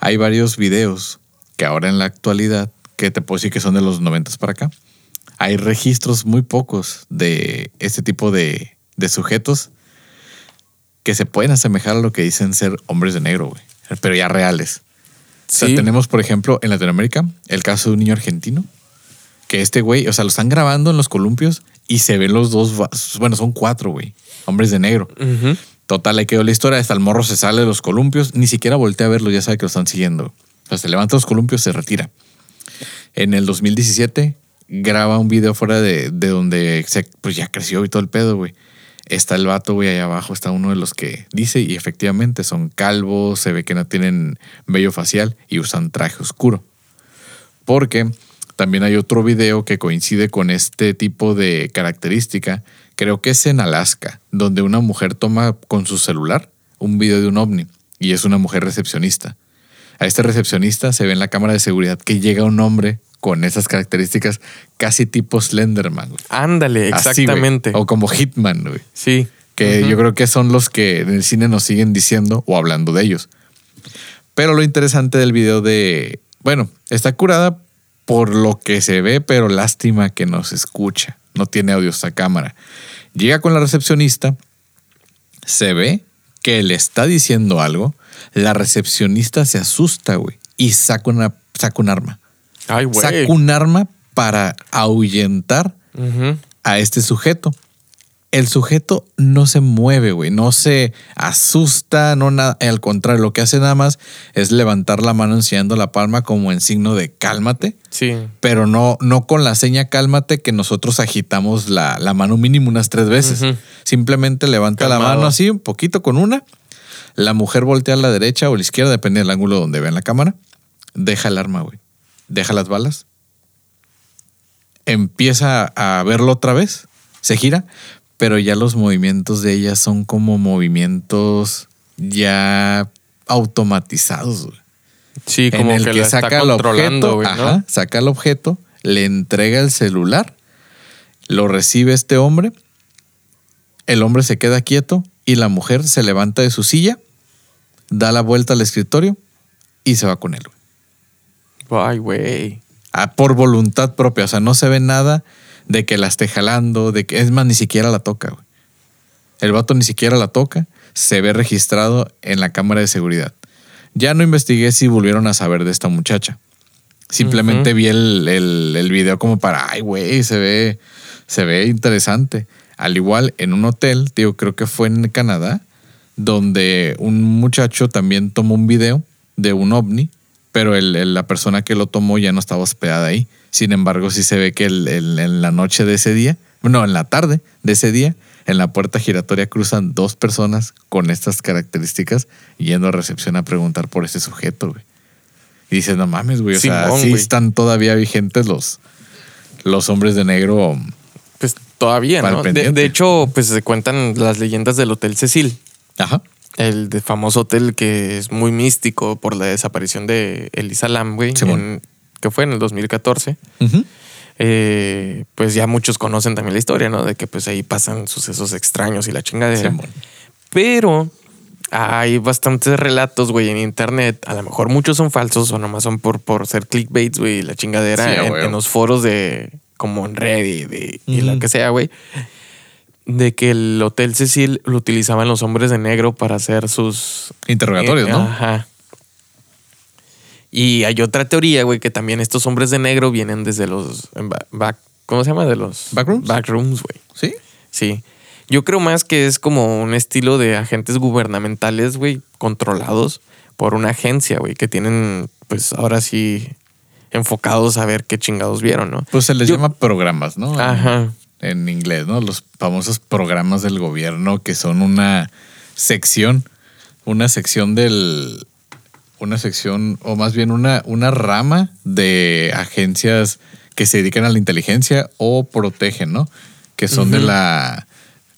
hay varios videos que ahora en la actualidad, que te puedo decir que son de los 90 para acá, hay registros muy pocos de este tipo de, de sujetos que se pueden asemejar a lo que dicen ser hombres de negro, güey. Pero ya reales. O sea, Sí. tenemos, por ejemplo, en Latinoamérica, el caso de un niño argentino, que este güey, o sea, lo están grabando en los columpios y se ven los dos, bueno, son cuatro, güey, hombres de negro. Total, le quedó la historia, hasta el morro se sale de los columpios, ni siquiera voltea a verlo, ya sabe que lo están siguiendo. O sea, se levanta los columpios, se retira. En el 2017 graba un video fuera de, de donde se, pues ya creció y todo el pedo, güey. Está el vato, güey, ahí abajo está uno de los que dice y efectivamente son calvos, se ve que no tienen vello facial y usan traje oscuro. Porque también hay otro video que coincide con este tipo de característica. Creo que es en Alaska, donde una mujer toma con su celular un video de un ovni y es una mujer recepcionista. A este recepcionista se ve en la cámara de seguridad que llega un hombre con esas características casi tipo Slenderman. güey. Ándale, Así, güey. exactamente. o como Hitman, güey. sí. Que yo creo que son los que en el cine nos siguen diciendo o hablando de ellos. Pero lo interesante del video de. Bueno, está curada por lo que se ve, pero lástima que no se escucha. No tiene audio esta cámara. Llega con la recepcionista, se ve que le está diciendo algo. La recepcionista se asusta, güey, y saca, una, saca un arma. Ay, güey. Saca un arma para ahuyentar a este sujeto. El sujeto no se mueve, güey, no se asusta, no nada. Al contrario, lo que hace nada más es levantar la mano enseñando la palma como en signo de cálmate, Sí. pero no, no con la seña cálmate que nosotros agitamos la, la mano mínimo unas tres veces. Simplemente levanta la mano así, un poquito con una. La mujer voltea a la derecha o a la izquierda, depende del ángulo donde vean la cámara. Deja el arma, güey. Deja las balas. empieza a verlo otra vez, se gira, pero ya los movimientos de ella son como movimientos ya automatizados. güey. Sí, En como el que, que, saca el controlando, objeto, güey, ¿no? ajá, saca el objeto, le entrega el celular, lo recibe este hombre, el hombre se queda quieto y la mujer se levanta de su silla, da la vuelta al escritorio y se va con él. güey. Ay, güey. Ah, por voluntad propia, o sea, no se ve nada de que la esté jalando, de que es más, ni siquiera la toca. güey. El vato ni siquiera la toca, se ve registrado en la cámara de seguridad. Ya no investigué si volvieron a saber de esta muchacha. Simplemente vi el, el- el video como para, ay, güey, se ve, se ve interesante. Al igual, en un hotel, digo, creo que fue en Canadá, donde un muchacho también tomó un video de un ovni, pero el- la persona que lo tomó ya no estaba hospedada ahí. Sin embargo, sí se ve que el- el- en la noche de ese día, no, en la tarde de ese día, en la puerta giratoria cruzan dos personas con estas características yendo a recepción a preguntar por ese sujeto, güey. Y dices, no mames, güey. O sea, sí güey. están todavía vigentes los, los hombres de negro. Pues todavía, ¿no? De, hecho, pues se cuentan las leyendas del Hotel Cecil. Ajá. El de famoso hotel que es muy místico por la desaparición de Elisa Lam, güey, en- que fue en el 2014. Ujú. Eh, pues ya muchos conocen también la historia, ¿no? De que pues ahí pasan sucesos extraños y la chingadera. Pero hay bastantes relatos, güey, en internet. A lo mejor muchos son falsos o nomás son por, por ser clickbaits, güey, la chingadera Sí, en, los foros de como en Reddit y, lo que sea, güey. De que el Hotel Cecil lo utilizaban los hombres de negro para hacer sus Interrogatorios, eh, ¿no? Ajá. Y hay otra teoría, güey, que también estos hombres de negro vienen desde los back, ¿cómo se llama? De los ¿Backrooms? Backrooms, güey. Sí. Sí. Yo creo más que es como un estilo de agentes gubernamentales, güey, controlados por una agencia, güey, que tienen, pues ahora sí, enfocados a ver qué chingados vieron, ¿no? Pues se les Yo- llama programas, ¿no? En- Ajá. En inglés, ¿no? Los famosos programas del gobierno que son una sección, una sección del, una sección, o más bien una, una rama de agencias que se dedican a la inteligencia o protegen, ¿no? Que son de la,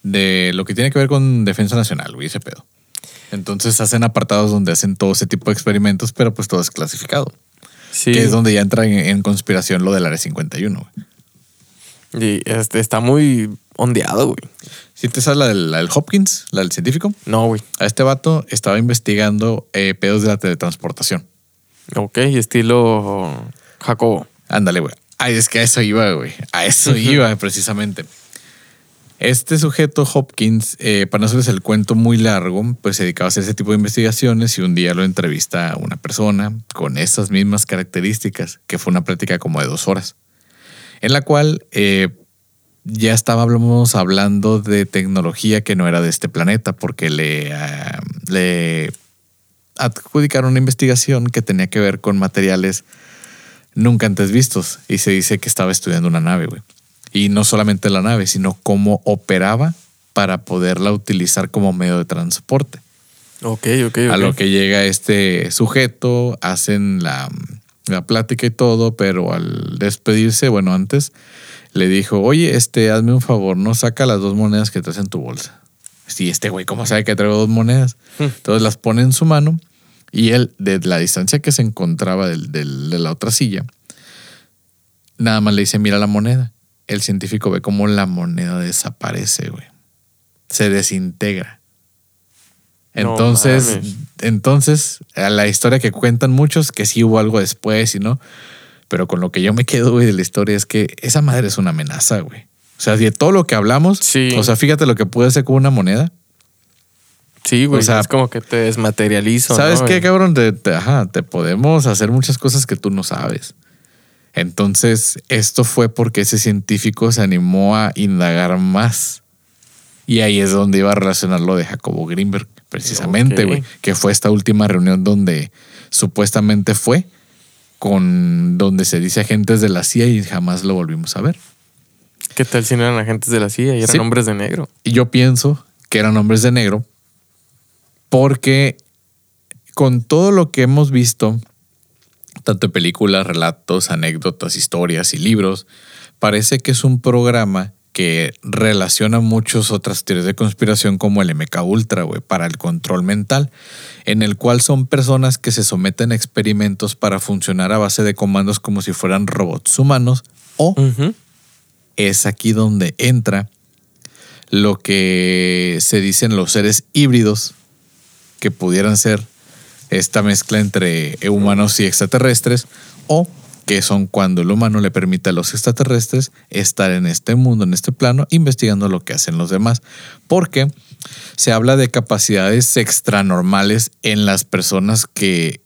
de lo que tiene que ver con defensa nacional, güey, ese pedo. Entonces hacen apartados donde hacen todo ese tipo de experimentos, pero pues todo es clasificado. Sí. Que es donde ya entra en, en conspiración lo del Área 51. güey. Y este está muy ondeado, güey. ¿Sí te sabes la del, la del Hopkins, la del científico? No, güey. A este vato estaba investigando eh, pedos de la teletransportación. Ok, estilo Jacobo. Ándale, güey. Ay, es que a eso iba, güey. A eso iba, precisamente. Este sujeto, Hopkins, eh, para no hacerles el cuento muy largo, pues se dedicaba a hacer ese tipo de investigaciones y un día lo entrevista a una persona con esas mismas características, que fue una plática como de dos horas, en la cual eh, ya estábamos hablando de tecnología que no era de este planeta, porque le, le adjudicaron una investigación que tenía que ver con materiales nunca antes vistos y se dice que estaba estudiando una nave, güey. Y no solamente la nave, sino cómo operaba para poderla utilizar como medio de transporte. Ok, ok, A ok. lo que llega este sujeto, hacen la, la plática y todo, pero al despedirse, bueno, antes le dijo, oye, este, hazme un favor, no saca las dos monedas que traes en tu bolsa. Sí, este güey, ¿cómo sabe que traigo dos monedas? Hmm. Entonces las pone en su mano y él, de la distancia que se encontraba del- del- de la otra silla, nada más le dice, mira la moneda. El científico ve cómo la moneda desaparece, güey. Se desintegra. No Entonces, mames. entonces, a la historia que cuentan muchos, que sí hubo algo después y no, pero con lo que yo me quedo, güey, de la historia es que esa madre es una amenaza, güey. O sea, de todo lo que hablamos, Sí. o sea, fíjate lo que puede hacer con una moneda. Sí, güey. o sea, es como que te desmaterializo. ¿Sabes ¿no, qué, güey? cabrón? Te, te- ajá, te podemos hacer muchas cosas que tú no sabes. Entonces, esto fue porque ese científico se animó a indagar más. Y ahí es donde iba a relacionar lo de Jacobo Greenberg, precisamente, güey. Que fue esta última reunión donde supuestamente fue con donde se dice agentes de la CIA y jamás lo volvimos a ver. ¿Qué tal si no eran agentes de la CIA y eran Sí. hombres de negro? Y yo pienso que eran hombres de negro porque con todo lo que hemos visto, tanto en películas, relatos, anécdotas, historias y libros, parece que es un programa que relaciona muchas otras teorías de conspiración como el MK Ultra, güey, para el control mental, en el cual son personas que se someten a experimentos para funcionar a base de comandos como si fueran robots humanos o es aquí donde entra lo que se dicen los seres híbridos que pudieran ser esta mezcla entre humanos y extraterrestres o que son cuando el humano le permite a los extraterrestres estar en este mundo, en este plano, investigando lo que hacen los demás. Porque se habla de capacidades extranormales en las personas que,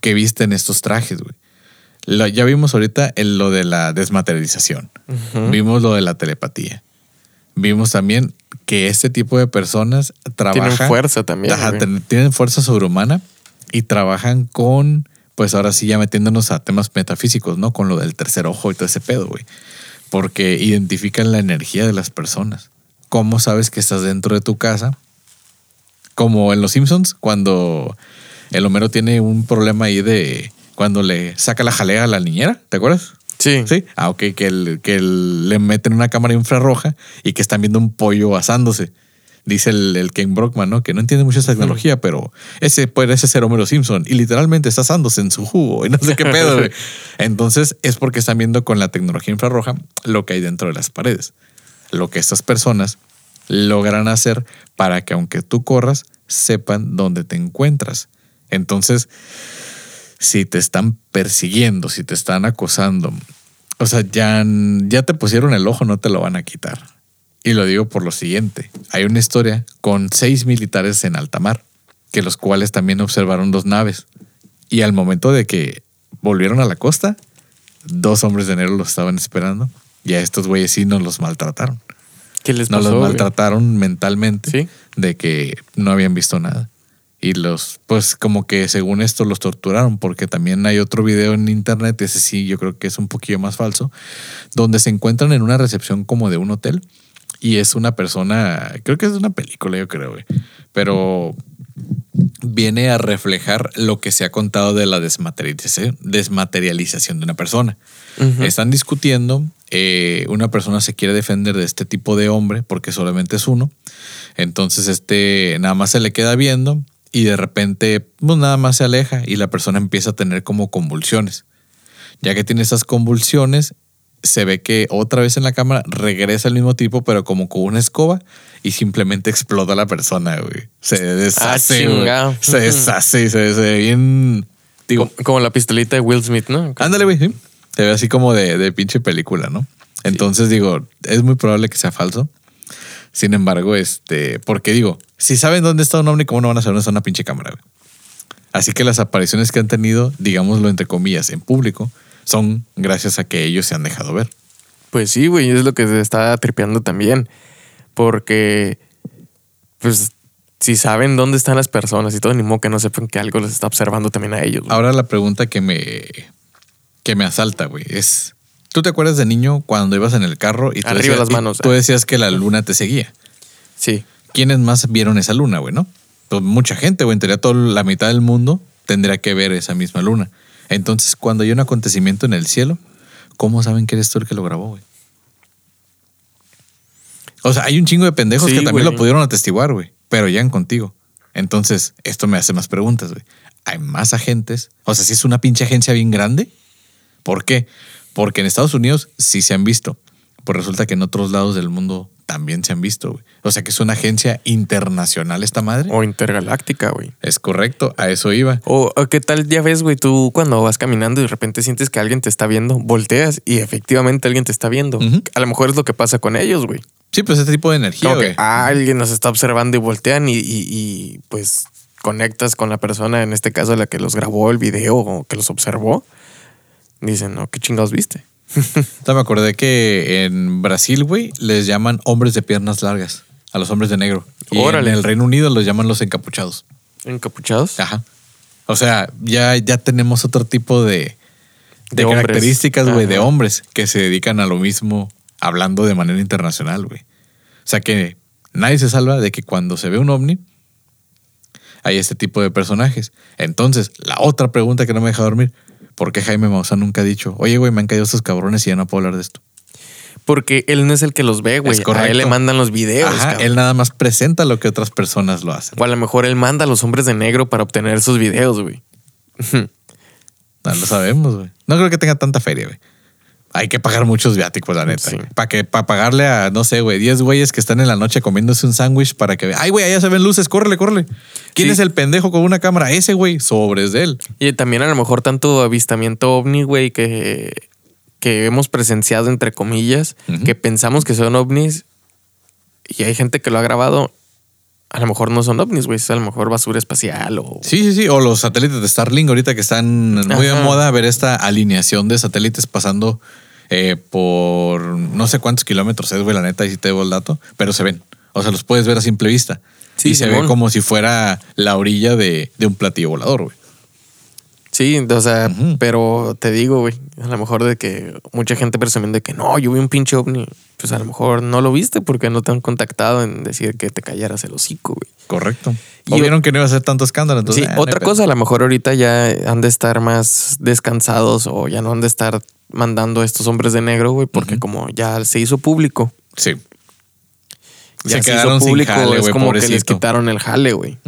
que visten estos trajes, güey. Lo- ya vimos ahorita el- lo de la desmaterialización. Vimos lo de la telepatía. Vimos también que este tipo de personas trabajan. Tienen fuerza también. Ajá, tienen fuerza sobrehumana y trabajan con, pues ahora sí ya metiéndonos a temas metafísicos, ¿no? Con lo del tercer ojo y todo ese pedo, güey. Porque identifican la energía de las personas. ¿Cómo sabes que estás dentro de tu casa? Como en Los Simpsons, cuando el Homero tiene un problema ahí de cuando le saca la jalea a la niñera, ¿te acuerdas? Sí. Sí. Ah, ok, que, el- que el- le meten una cámara infrarroja y que están viendo un pollo asándose. Dice el, el Ken Brockman, ¿no? Que no entiende mucho esa tecnología, pero ese puede ser Homero Simpson y literalmente está asándose en su jugo y no sé qué pedo. güey. Entonces es porque están viendo con la tecnología infrarroja lo que hay dentro de las paredes. Lo que estas personas logran hacer para que aunque tú corras, sepan dónde te encuentras. Entonces, si te están persiguiendo, si te están acosando, o sea, ya, ya te pusieron el ojo, no te lo van a quitar. Y lo digo por lo siguiente. Hay una historia con seis militares en alta mar, que los cuales también observaron dos naves. Y al momento de que volvieron a la costa, dos hombres de negro los estaban esperando. Y a estos güeyes sí nos los maltrataron. ¿Qué les Nos pasó? los güey? maltrataron mentalmente Sí. de que no habían visto nada. Y los, pues como que según esto los torturaron, porque también hay otro video en internet, ese sí yo creo que es un poquillo más falso, donde se encuentran en una recepción como de un hotel y es una persona, creo que es de una película, yo creo, güey, pero viene a reflejar lo que se ha contado de la desmaterialización, de una persona. Están discutiendo, eh, una persona se quiere defender de este tipo de hombre porque solamente es uno. Entonces este nada más se le queda viendo y de repente pues nada más se aleja y la persona empieza a tener como convulsiones. Ya que tiene esas convulsiones, se ve que otra vez en la cámara regresa el mismo tipo, pero como con una escoba y simplemente explota la persona, güey. Se deshace, güey. chingado. Se deshace y se, ve bien... Digo, Como, como la pistolita de Will Smith, ¿no? Ándale, güey. sí. Se ve así como de, de pinche película, ¿no? Entonces digo, es muy probable que sea falso. Sin embargo, este, porque digo, si saben dónde está un ovni, ¿cómo no van a saber dónde está una pinche cámara? güey? Así que las apariciones que han tenido, digámoslo entre comillas, en público, son gracias a que ellos se han dejado ver. Pues sí, güey, es lo que se está tripeando también. Porque, pues, si saben dónde están las personas y todo, ni modo que no sepan que algo les está observando también a ellos. güey. Ahora la pregunta que me, que me asalta, güey, es, ¿tú te acuerdas de niño cuando ibas en el carro y tú, Arriba decías, las y manos, tú eh. decías que la luna te seguía? Sí. ¿quiénes más vieron esa luna, güey, no? Pues mucha gente, güey. En teoría, toda la mitad del mundo tendría que ver esa misma luna. Entonces, cuando hay un acontecimiento en el cielo, ¿cómo saben que eres tú el que lo grabó, güey? O sea, hay un chingo de pendejos Sí, que también güey. lo pudieron atestiguar, güey, pero llegan contigo. Entonces, esto me hace más preguntas, güey. Hay más agentes. O sea, si es una pinche agencia bien grande, ¿por qué? Porque en Estados Unidos sí se han visto. Pues resulta que en otros lados del mundo también se han visto, güey. O sea que es una agencia internacional esta madre. O intergaláctica, güey. Es correcto, a eso iba. O, o qué tal, ya ves, güey, tú cuando vas caminando y de repente sientes que alguien te está viendo, volteas y efectivamente alguien te está viendo. A lo mejor es lo que pasa con ellos, güey. Sí, pues este tipo de energía, que ah, alguien nos está observando y voltean y, y- y, pues conectas con la persona, en este caso la que los grabó el video o que los observó. Dicen, no, ¿qué chingados viste? Me acordé que en Brasil, güey, les llaman hombres de piernas largas a los hombres de negro. Y Órale. en el Reino Unido los llaman los encapuchados. ¿Encapuchados? Ajá. O sea, ya, ya tenemos otro tipo de, de, características, güey, de hombres que se dedican a lo mismo hablando de manera internacional, güey. O sea que nadie se salva de que cuando se ve un ovni hay este tipo de personajes. Entonces, la otra pregunta que no me deja dormir, ¿por qué Jaime Maussan nunca ha dicho, oye, güey, me han caído estos cabrones y ya no puedo hablar de esto? Porque él no es el que los ve, güey. A él le mandan los videos. Ajá, él nada más presenta lo que otras personas lo hacen. O a lo mejor él manda a los hombres de negro para obtener sus videos, güey. No lo sabemos, güey. No creo que tenga tanta feria, güey. Hay que pagar muchos viáticos, la neta. Sí. Para que para pagarle a, no sé, güey, 10 güeyes que están en la noche comiéndose un sándwich para que... Ay, güey, allá se ven luces, córrele, córrele. ¿Quién Sí. es el pendejo con una cámara? Ese, güey, sobres de él. Y también a lo mejor tanto avistamiento ovni, güey, que, que hemos presenciado, entre comillas, que pensamos que son ovnis y hay gente que lo ha grabado. A lo mejor no son ovnis, güey, es a lo mejor basura espacial o... Sí, sí, sí. O los satélites de Starlink ahorita que están muy de moda ver esta alineación de satélites pasando eh, por no sé cuántos kilómetros es, güey, la neta, ahí sí te debo el dato, pero se ven. O sea, los puedes ver a simple vista. Sí, y se ve como si fuera la orilla de, de un platillo volador, güey. Sí, o sea, pero te digo, güey, a lo mejor de que mucha gente presumiendo de que no, yo vi un pinche ovni. Pues a lo mejor no lo viste porque no te han contactado en decir que te callaras el hocico, güey. Correcto. Y O vieron que no iba a ser tanto escándalo. Entonces, sí, hay otra cosa, a lo mejor ahorita ya han de estar más descansados o ya no han de estar mandando a estos hombres de negro, güey, porque como ya se hizo público. Sí. Ya Se se, quedaron hizo sin público, jale, es como que les quitaron el jale, güey.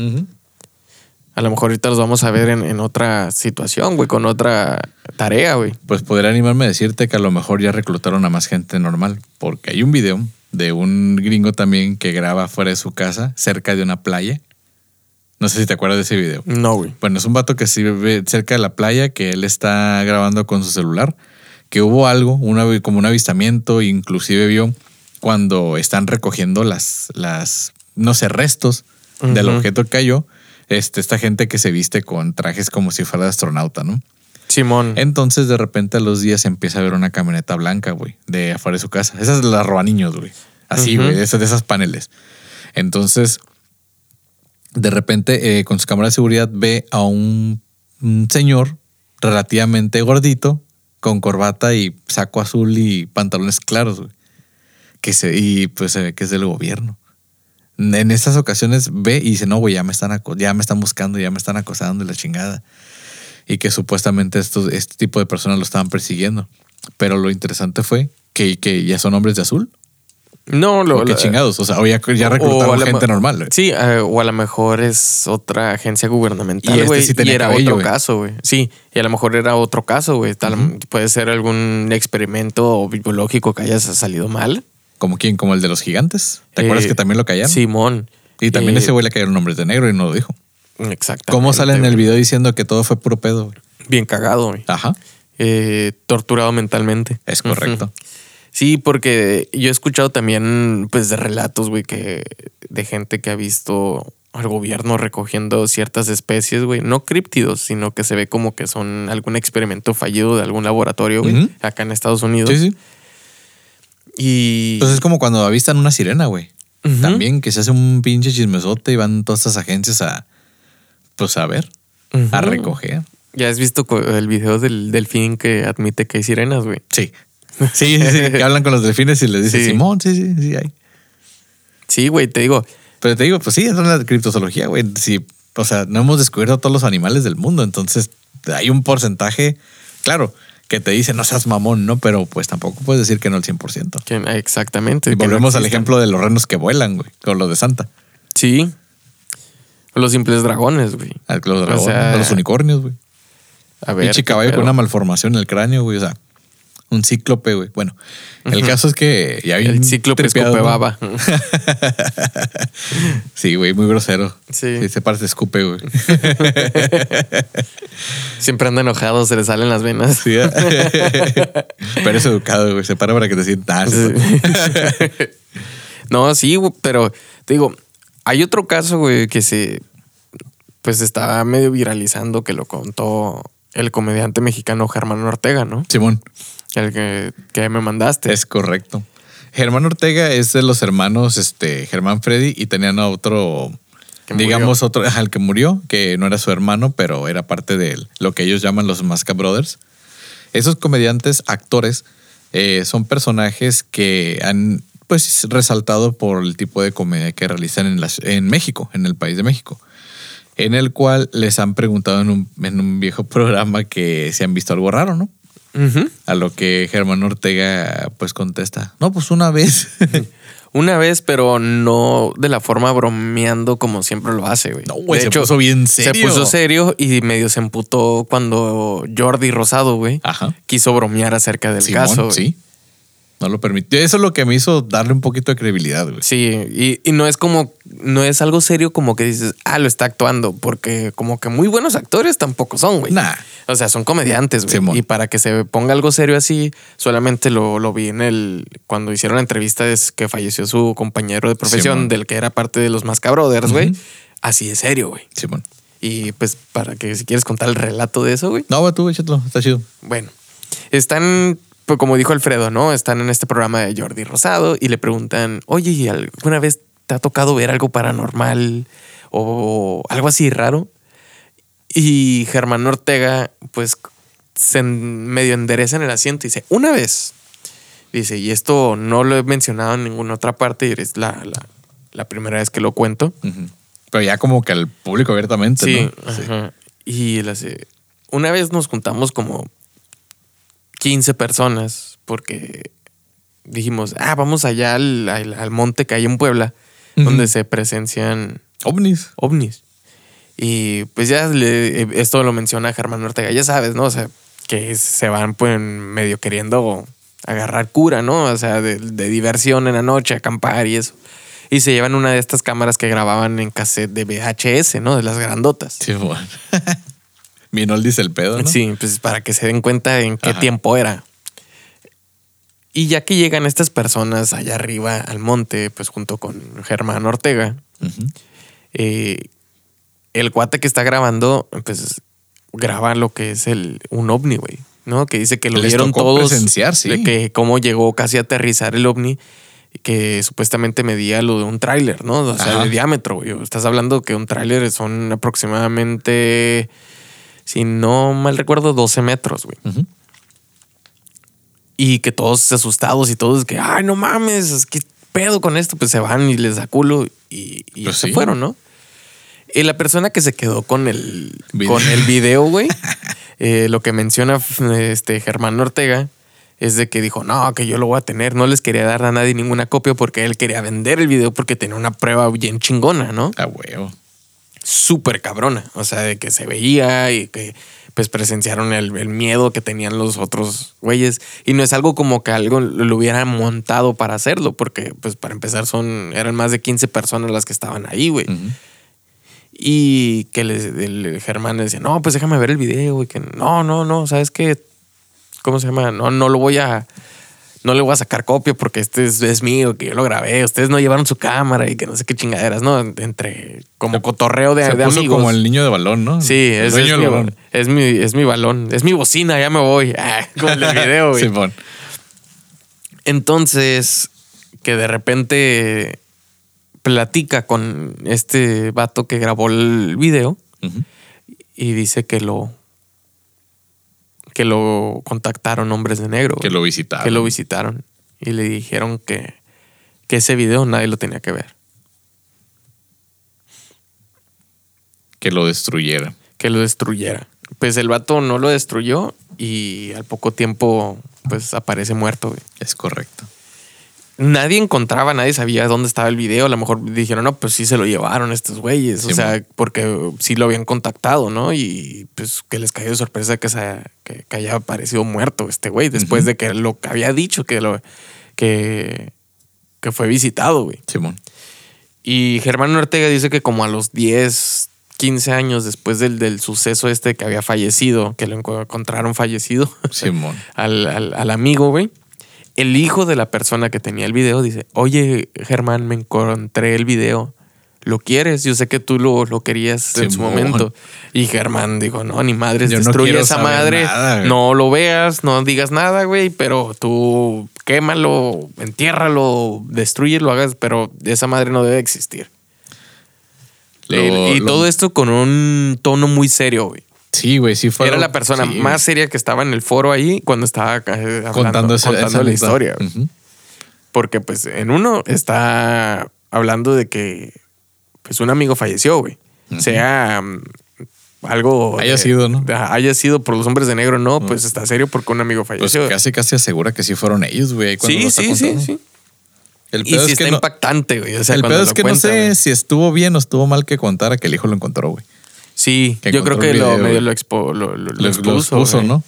A lo mejor ahorita los vamos a ver en, en otra situación, güey, con otra tarea, güey. Pues podría animarme a decirte que a lo mejor ya reclutaron a más gente normal, porque hay un video de un gringo también que graba fuera de su casa, cerca de una playa. No sé si te acuerdas de ese video. No, güey. Bueno, es un vato que se ve cerca de la playa, que él está grabando con su celular, que hubo algo, una, como un avistamiento, inclusive vio cuando están recogiendo las, las no sé, restos del objeto que cayó, este, esta gente que se viste con trajes como si fuera de astronauta, ¿no? Simón. Entonces, de repente, a los días empieza a ver una camioneta blanca, güey, de afuera de su casa. Esa es la roba niños, güey. Así, güey, de esas, de esas paneles. Entonces, de repente, eh, con su cámara de seguridad, ve a un, un señor relativamente gordito, con corbata y saco azul y pantalones claros, güey. Que se, y pues se ve que es del gobierno. En esas ocasiones ve y dice, no, güey, ya me están ya me están buscando, ya me están acosando y la chingada y que supuestamente estos, este tipo de personas lo estaban persiguiendo. Pero lo interesante fue que, que ya son hombres de azul. no, lo, ¿O qué lo- chingados? O sea, o ya, ya reclutaron gente ma- normal. güey. Sí, eh, o a lo mejor es otra agencia gubernamental, Y este sí tenía era cabello, otro caso, güey. Sí, y a lo mejor era otro caso, güey. Tal-. Puede ser algún experimento biológico que haya salido mal. ¿Como quién? ¿Como el de los gigantes? ¿Te Eh, acuerdas que también lo callaron? Simón. Y también Eh, ese güey le cayeron nombres de negro y no lo dijo. Exactamente. ¿Cómo sale en el video diciendo que todo fue puro pedo? Bien cagado, güey. Ajá, Eh, torturado mentalmente. es correcto. Sí, porque yo he escuchado también, pues, de relatos, güey, que de gente que ha visto al gobierno recogiendo ciertas especies, güey, no críptidos, sino que se ve como que son algún experimento fallido de algún laboratorio, güey, acá en Estados Unidos. Sí, sí. Y Pues es como cuando avistan una sirena, güey. También que se hace un pinche chismesote y van todas estas agencias a, pues a ver, a recoger. Ya has visto el video del delfín que admite que hay sirenas, güey. Sí. Sí, sí, sí, que hablan con los delfines y les dice Sí. Simón, sí, sí, sí, hay. Sí, güey, te digo, Pero te digo, pues sí, es una criptozoología, güey. Sí, o sea, no hemos descubierto todos los animales del mundo, entonces hay un porcentaje, claro, que te dice no seas mamón, ¿no? Pero pues tampoco puedes decir que no el 100%. que exactamente. Y no volvemos al ejemplo de los renos que vuelan, güey, con lo de Santa. Sí. Los simples dragones, güey. A Los, dragones, sea, a los unicornios, güey. A ver. Pinche caballo con una malformación en el cráneo, güey. O sea, un cíclope, güey. Bueno, el caso es que ya había El cíclope escupe baba. Sí, güey, muy grosero. Sí. Sí, se parece escupe, güey. Siempre anda enojado, se le salen las venas. Sí, ¿eh? Pero es educado, güey. Se para para que te sientas. Sí. no, sí, güey, pero te digo, hay otro caso, güey, que se pues está medio viralizando que lo contó el comediante mexicano Germán Ortega, ¿no? Simón, El que, que me mandaste. es correcto. Germán Ortega es de los hermanos este, Germán Freddy y tenían a otro, murió. digamos, otro, el que murió, que no era su hermano, pero era parte de él, lo que ellos llaman los Masca Brothers. Esos comediantes, actores, eh, son personajes que han pues resaltado por el tipo de comedia que realizan en, las, en México, en el país de México, en el cual les han preguntado en un, en un viejo programa que si han visto algo raro, ¿no? Ujú. A lo que Germán Ortega pues contesta, no, pues una vez. Una vez, pero no de la forma bromeando como siempre lo hace, güey. No, güey, De se hecho, puso bien serio. Se puso serio y medio se emputó cuando Jordi Rosado, güey, Ajá. quiso bromear acerca del Simón, caso. güey. sí. No lo permitió. Eso es lo que me hizo darle un poquito de credibilidad, güey. Sí, y, y no es como, no es algo serio como que dices, ah, lo está actuando, porque como que muy buenos actores tampoco son, güey. Nah. O sea, son comediantes, güey. Simón. Y para que se ponga algo serio así, solamente lo, lo vi en el, cuando hicieron la entrevista es que falleció su compañero de profesión, Simón. del que era parte de los Masca Brothers, güey. Así de serio, güey. Simón. Y pues para que si quieres contar el relato de eso, güey. No, güey, tú, échatelo. Está chido. Bueno, están, pues, como dijo Alfredo, ¿no? Están en este programa de Jordi Rosado y le preguntan, oye, ¿y alguna vez te ha tocado ver algo paranormal o algo así raro? Y Germán Ortega, pues, se medio endereza en el asiento y dice, una vez. Dice, y esto no lo he mencionado en ninguna otra parte y es la, la, la primera vez que lo cuento. Pero ya como que al público abiertamente, Sí, ¿no? Sí. ajá. Y él hace- una vez nos juntamos como 15 personas porque dijimos, ah, vamos allá al, al- al monte que hay en Puebla, donde se presencian Ovnis. ovnis. Y pues ya le- esto lo menciona Germán Ortega, ya sabes, ¿no? O sea, que se van pues medio queriendo agarrar cura, ¿no? O sea, de, de diversión en la noche, acampar y eso. Y se llevan una de estas cámaras que grababan en cassette de VHS, ¿no? De las grandotas. Sí, bueno. Dice el pedo, ¿no? Sí, pues para que se den cuenta en qué Ajá. tiempo era. Y ya que llegan estas personas allá arriba al monte, pues junto con Germán Ortega, eh, el cuate que está grabando, pues graba lo que es el un ovni, güey, ¿no? Que dice que lo Les vieron tocó todos. presenciar, sí. De que cómo llegó casi a aterrizar el ovni, que supuestamente medía lo de un tráiler, ¿no? O sea, Ajá. de diámetro, güey. Estás hablando que un tráiler son aproximadamente, si no mal recuerdo, 12 metros, güey. Y que todos asustados y todos que, ay, no mames, ¿qué pedo con esto? Pues se van y les da culo y, y Pues se sí. fueron, ¿no? Y la persona que se quedó con el, Video. con el video, güey, eh, lo que menciona este Germán Ortega es de que dijo, no, que yo lo voy a tener. No les quería dar a nadie ninguna copia porque él quería vender el video porque tenía una prueba bien chingona, ¿no? A huevo. Súper cabrona. O sea, de que se veía y que pues presenciaron el, el miedo que tenían los otros güeyes. Y no es algo como que algo lo hubieran montado para hacerlo, porque pues para empezar son, eran más de 15 personas las que estaban ahí, güey. Y que les, el Germán le decía, no, pues déjame ver el video, güey. Que no, no, no, ¿sabes qué? ¿Cómo se llama? No, no lo voy a... No le voy a sacar copia porque este es, es mío, que yo lo grabé. Ustedes no llevaron su cámara y que no sé qué chingaderas, ¿no? Entre como cotorreo de, Se de puso amigos. como el niño de balón, ¿no? Sí, el es, mi, balón. es, mi, es mi balón. Es mi bocina, ya me voy. Ah, como el del video, güey. Simón. Entonces, que de repente platica con este vato que grabó el video y dice que lo que lo contactaron hombres de negro. Que lo visitaron. Que lo visitaron y le dijeron que, que ese video nadie lo tenía que ver. Que lo destruyera. que lo destruyera. Pues el vato no lo destruyó y al poco tiempo pues aparece muerto. güey. Es correcto. Nadie encontraba, nadie sabía dónde estaba el video. A lo mejor dijeron, no, pues sí se lo llevaron estos güeyes. o sea, man. porque sí lo habían contactado, ¿no? Y pues que les cayó de sorpresa que, se, que, que haya aparecido muerto este güey después de que lo que había dicho que lo que, que fue visitado, güey. Simón. Y Germán Ortega dice que como a los 10, 15 años después del, del suceso este que había fallecido, que lo enco- encontraron fallecido Simón. al, al- al amigo, güey. El hijo de la persona que tenía el video dice, oye Germán, me encontré el video. ¿Lo quieres? Yo sé que tú lo, lo querías en su momento. Y Germán dijo, no, ni madres, Yo destruye esa madre. nada, no lo veas, no digas nada, güey, pero tú quémalo, entiérralo, destruyelo, hagas, pero esa madre no debe existir. Lo- y lo- todo esto con un tono muy serio, güey. Sí, güey, sí fue. Era la persona sí, más seria que estaba en el foro ahí cuando estaba eh, hablando, contando, esa la historia. Porque pues en uno está hablando de que pues un amigo falleció, güey. Sea mm, algo Haya de- sido, ¿no? de- haya sido por los hombres de negro, no, pues está serio porque un amigo Pues falleció. casi casi asegura que sí fueron ellos, güey. sí, sí, sí, contando. sí. El Y pedo sí es que está no, impactante, güey. O sea, el pedo es que no sé güey. si estuvo bien o estuvo mal que contara que el hijo lo encontró, güey. Sí, que yo creo que lo medio lo, expo, lo, expuso. ¿no?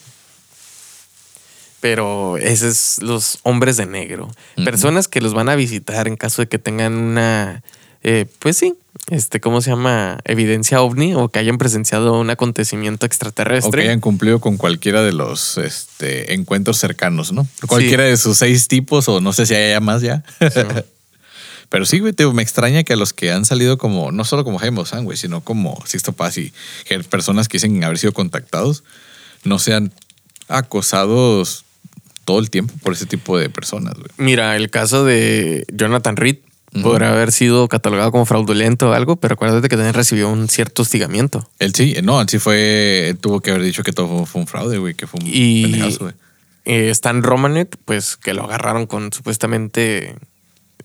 Pero esos es los hombres de negro. Personas que los van a visitar en caso de que tengan una, eh, pues sí, este, ¿cómo se llama? Evidencia ovni o que hayan presenciado un acontecimiento O extraterrestre. que hayan cumplido con cualquiera de los este, encuentros cercanos, ¿no? Cualquiera de sus seis tipos, o no sé si haya más ya. Pero sí, güey, me extraña que a los que han salido como, no solo como Jaime güey, sino como Sixto Paz y personas que dicen haber sido contactados, no sean acosados todo el tiempo por ese tipo de personas, güey. Mira, el caso de Jonathan Reed Ujú. podrá haber sido catalogado como fraudulento o algo, pero acuérdate que también recibió un cierto hostigamiento. Él sí, no, él sí fue, él tuvo que haber dicho que todo fue, un fraude, güey, que fue un Y pendejazo, güey. eh, Stan Romanek, pues que lo agarraron con supuestamente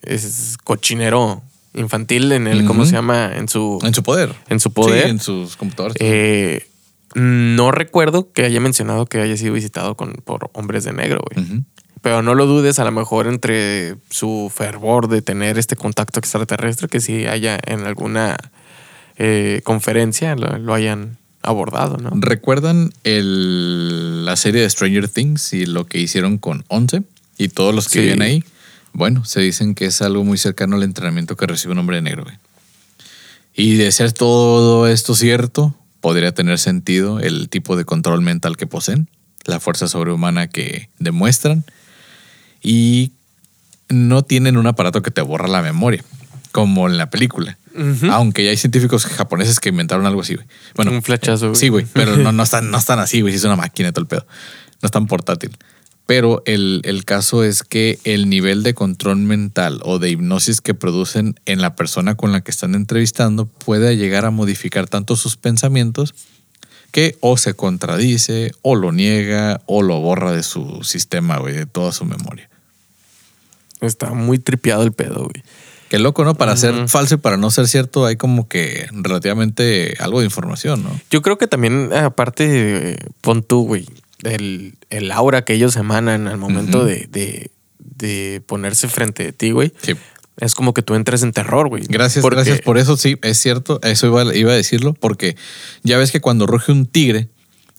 es cochinero infantil en el, ¿cómo se llama? En su, En su poder. en su poder. Sí, en sus computadores. Eh, no recuerdo que haya mencionado que haya sido visitado con, por hombres de negro, güey. Pero no lo dudes, a lo mejor entre su fervor de tener este contacto extraterrestre, que si haya en alguna eh, conferencia lo, lo hayan abordado, ¿no? ¿Recuerdan el- la serie de Stranger Things y lo que hicieron con Once y todos los que Sí. viven ahí? Bueno, se dicen que es algo muy cercano al entrenamiento que recibe un hombre negro. güey. Y de ser todo esto cierto, podría tener sentido el tipo de control mental que poseen, la fuerza sobrehumana que demuestran y no tienen un aparato que te borra la memoria, como en la película. Aunque ya hay científicos japoneses que inventaron algo así, güey. Bueno, Un flechazo, güey. Sí, güey, pero no, no, están, no están así, güey. sí Es una máquina todo el pedo. No es tan portátil. Pero el, el caso es que el nivel de control mental o de hipnosis que producen en la persona con la que están entrevistando puede llegar a modificar tanto sus pensamientos que o se contradice, o lo niega, o lo borra de su sistema, güey, de toda su memoria. Está muy tripeado el pedo, güey. Qué loco, ¿no? Para ser Ujú. falso y para no ser cierto hay como que relativamente algo de información, ¿no? Yo creo que también, aparte, pon tú, güey, el, el aura que ellos emanan al momento de, de, de ponerse frente de ti, güey. Sí. Es como que tú entres en terror, güey. Gracias, Porque- gracias por eso, sí, es cierto, eso iba, iba a decirlo, porque ya ves que cuando ruge un tigre,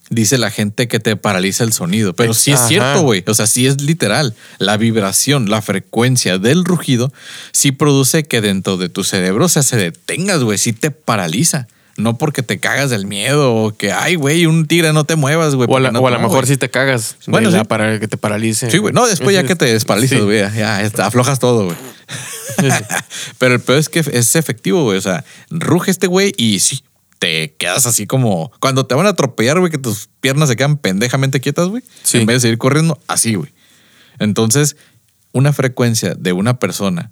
dice la gente que te paraliza el sonido, pero sí es Ajá. cierto, güey, o sea, sí es literal, la vibración, la frecuencia del rugido, sí produce que dentro de tu cerebro, o sea, se detengas, güey, sí te paraliza. No porque te cagas del miedo o que, ay, güey, un tigre no te muevas, güey. O a, la- porque no o a te- lo no, mejor si te cagas. Bueno, sí. para que te paralice. Sí, güey. No, después ya que te desparalizas, Sí. güey, ya, aflojas todo, güey. Pero el peor es que es efectivo, güey. O sea, ruge este güey y sí, te quedas así como cuando te van a atropellar, güey, que tus piernas se quedan pendejamente quietas, güey. Sí. En vez de seguir corriendo, así, güey. Entonces, una frecuencia de una persona,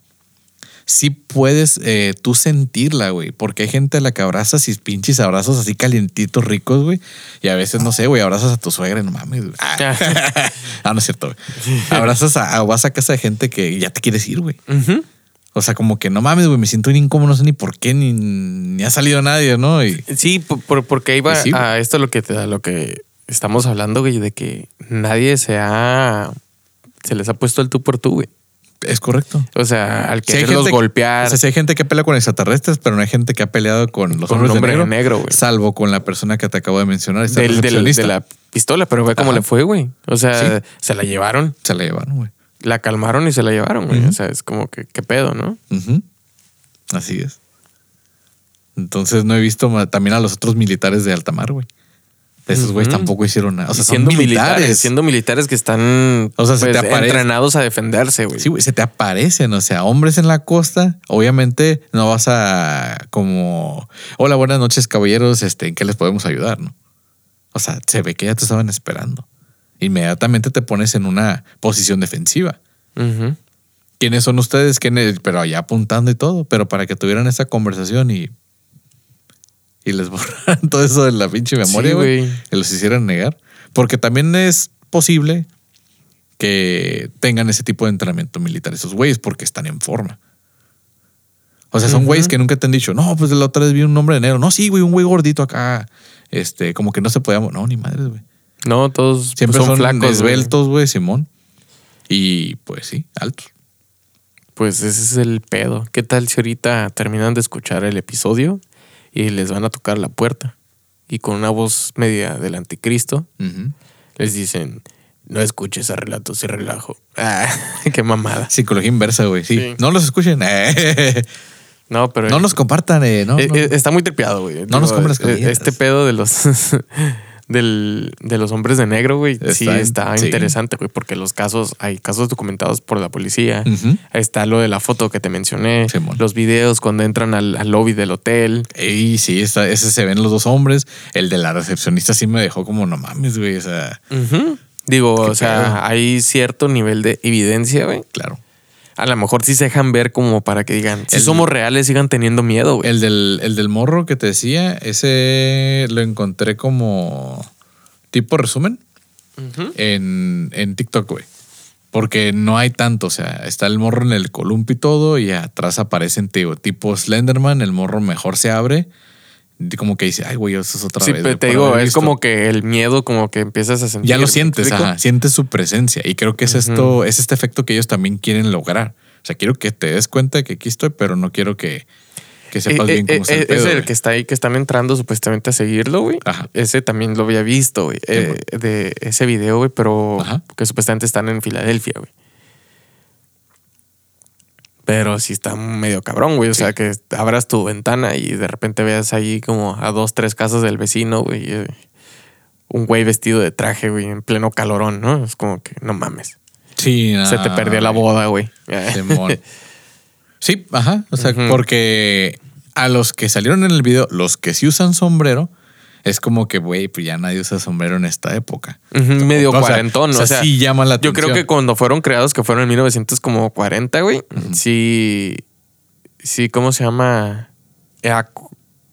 sí puedes eh, tú sentirla, güey. Porque hay gente a la que abrazas y pinches abrazos así calientitos, ricos, güey. Y a veces, no sé, güey, abrazas a tu suegra no mames, güey. Ah, Ah, no es cierto, güey. Abrazas a, vas a casa de gente que ya te quieres ir, güey. O sea, como que no mames, güey, me siento bien incómodo, no sé ni por qué, ni, ni ha salido nadie, ¿no? Y Sí, por- por- porque iba Pues sí, a esto lo que te a lo que estamos hablando, güey, de que nadie se ha se les ha puesto el tú por tú, güey. Es correcto. O sea, al Sí quererlos gente- golpear. O sea, sí hay gente que pelea con extraterrestres, pero no hay gente que ha peleado con los Con hombres un de hombre negro. negro, güey. Salvo con la persona que te acabo de mencionar. Del- del- de la pistola, pero ve cómo Ajá. le fue, güey. O sea, Sí. se la llevaron, Se la llevaron, güey. la calmaron y se la llevaron, güey. O sea, es como que qué pedo, ¿no? Ujú. Así es. Entonces no he visto también a los otros militares de alta mar, güey. Esos güeyes tampoco hicieron nada. O sea, Y son siendo militares. militares, siendo militares que están O sea, se pues, te entrenados a defenderse, güey. Sí, güey, se te aparecen, o sea, hombres en la costa, obviamente no vas a como, hola, buenas noches, caballeros, este, ¿en qué les podemos ayudar, no? O sea, se ve que ya te estaban esperando. Inmediatamente te pones en una posición defensiva. ¿Quiénes son ustedes? ¿Quiénes? Pero allá apuntando y todo, pero para que tuvieran esa conversación y y les borraran todo eso de la pinche memoria, güey, y los hicieran negar, porque también es posible que tengan ese tipo de entrenamiento militar esos güeyes porque están en forma. O sea, son güeyes que nunca te han dicho, no, pues la otra vez vi un hombre de negro. No, sí, güey, un güey gordito acá. Este, como que no se podía. No, ni madres, güey. No, todos Siempre son, son, flacos. esbeltos, güey, Simón. Y pues sí, altos. Pues ese es el pedo. ¿Qué tal si ahorita terminan de escuchar el episodio y les van a tocar la puerta? Y con una voz media del anticristo les dicen, no escuches a relatos y relajo. Ah, qué mamada. Psicología inversa, güey. Sí. Sí. No los escuchen. Eh. No, pero... No nos compartan, eh. No, Eh, no. eh, Está muy tripeado, güey. No nos compren las eh. Este pedo de los del, de los hombres de negro, güey, sí Está- está sí. interesante, güey, porque los casos, hay casos documentados por la policía. Está lo de la foto que te mencioné, los videos cuando entran al, al lobby del hotel. Y sí, esa- ese se ven los dos hombres. El de la recepcionista sí me dejó como no mames, güey. O sea. Digo, o sea, pedo. hay cierto nivel de evidencia, güey. claro. A lo mejor sí se dejan ver como para que digan, si El- somos reales, sigan teniendo miedo, güey. El del, el del morro que te decía, ese lo encontré como tipo resumen en, en TikTok, güey. Porque no hay tanto, o sea, está el morro en el columpio y todo, y atrás aparecen, tipo Slenderman, el morro mejor se abre, como que dice, ay, güey, eso es otra Sí, vez. pero güey, te digo, es visto". como que el miedo, como que empiezas a sentir. Ya lo ¿me sientes, ajá, sientes su presencia, y creo que es esto, es este efecto que ellos también quieren lograr. O sea, quiero que te des cuenta de que aquí estoy, pero no quiero que, que sepas Eh, bien eh, cómo eh, pedo, Es el güey. que está ahí, que están entrando supuestamente a seguirlo, güey. Ese también lo había visto, güey. eh, de ese video, güey, pero Ajá. que supuestamente están en Filadelfia, güey. Pero sí está medio cabrón, güey. O Sí. sea, que abras tu ventana y de repente veas ahí como a dos, tres casas del vecino, güey. eh, Un güey vestido de traje, güey, en pleno calorón, ¿no? Es como que no mames. Sí, Se te perdió la boda, güey. Sí, ajá. O sea, porque a los que salieron en el video, los que sí usan sombrero, es como que, güey, pues ya nadie usa sombrero en esta época. Medio O cuarentón, o sea, o sea, sí llama la Yo atención. creo que cuando fueron creados, que fueron en 1940, güey, sí, sí, ¿cómo se llama?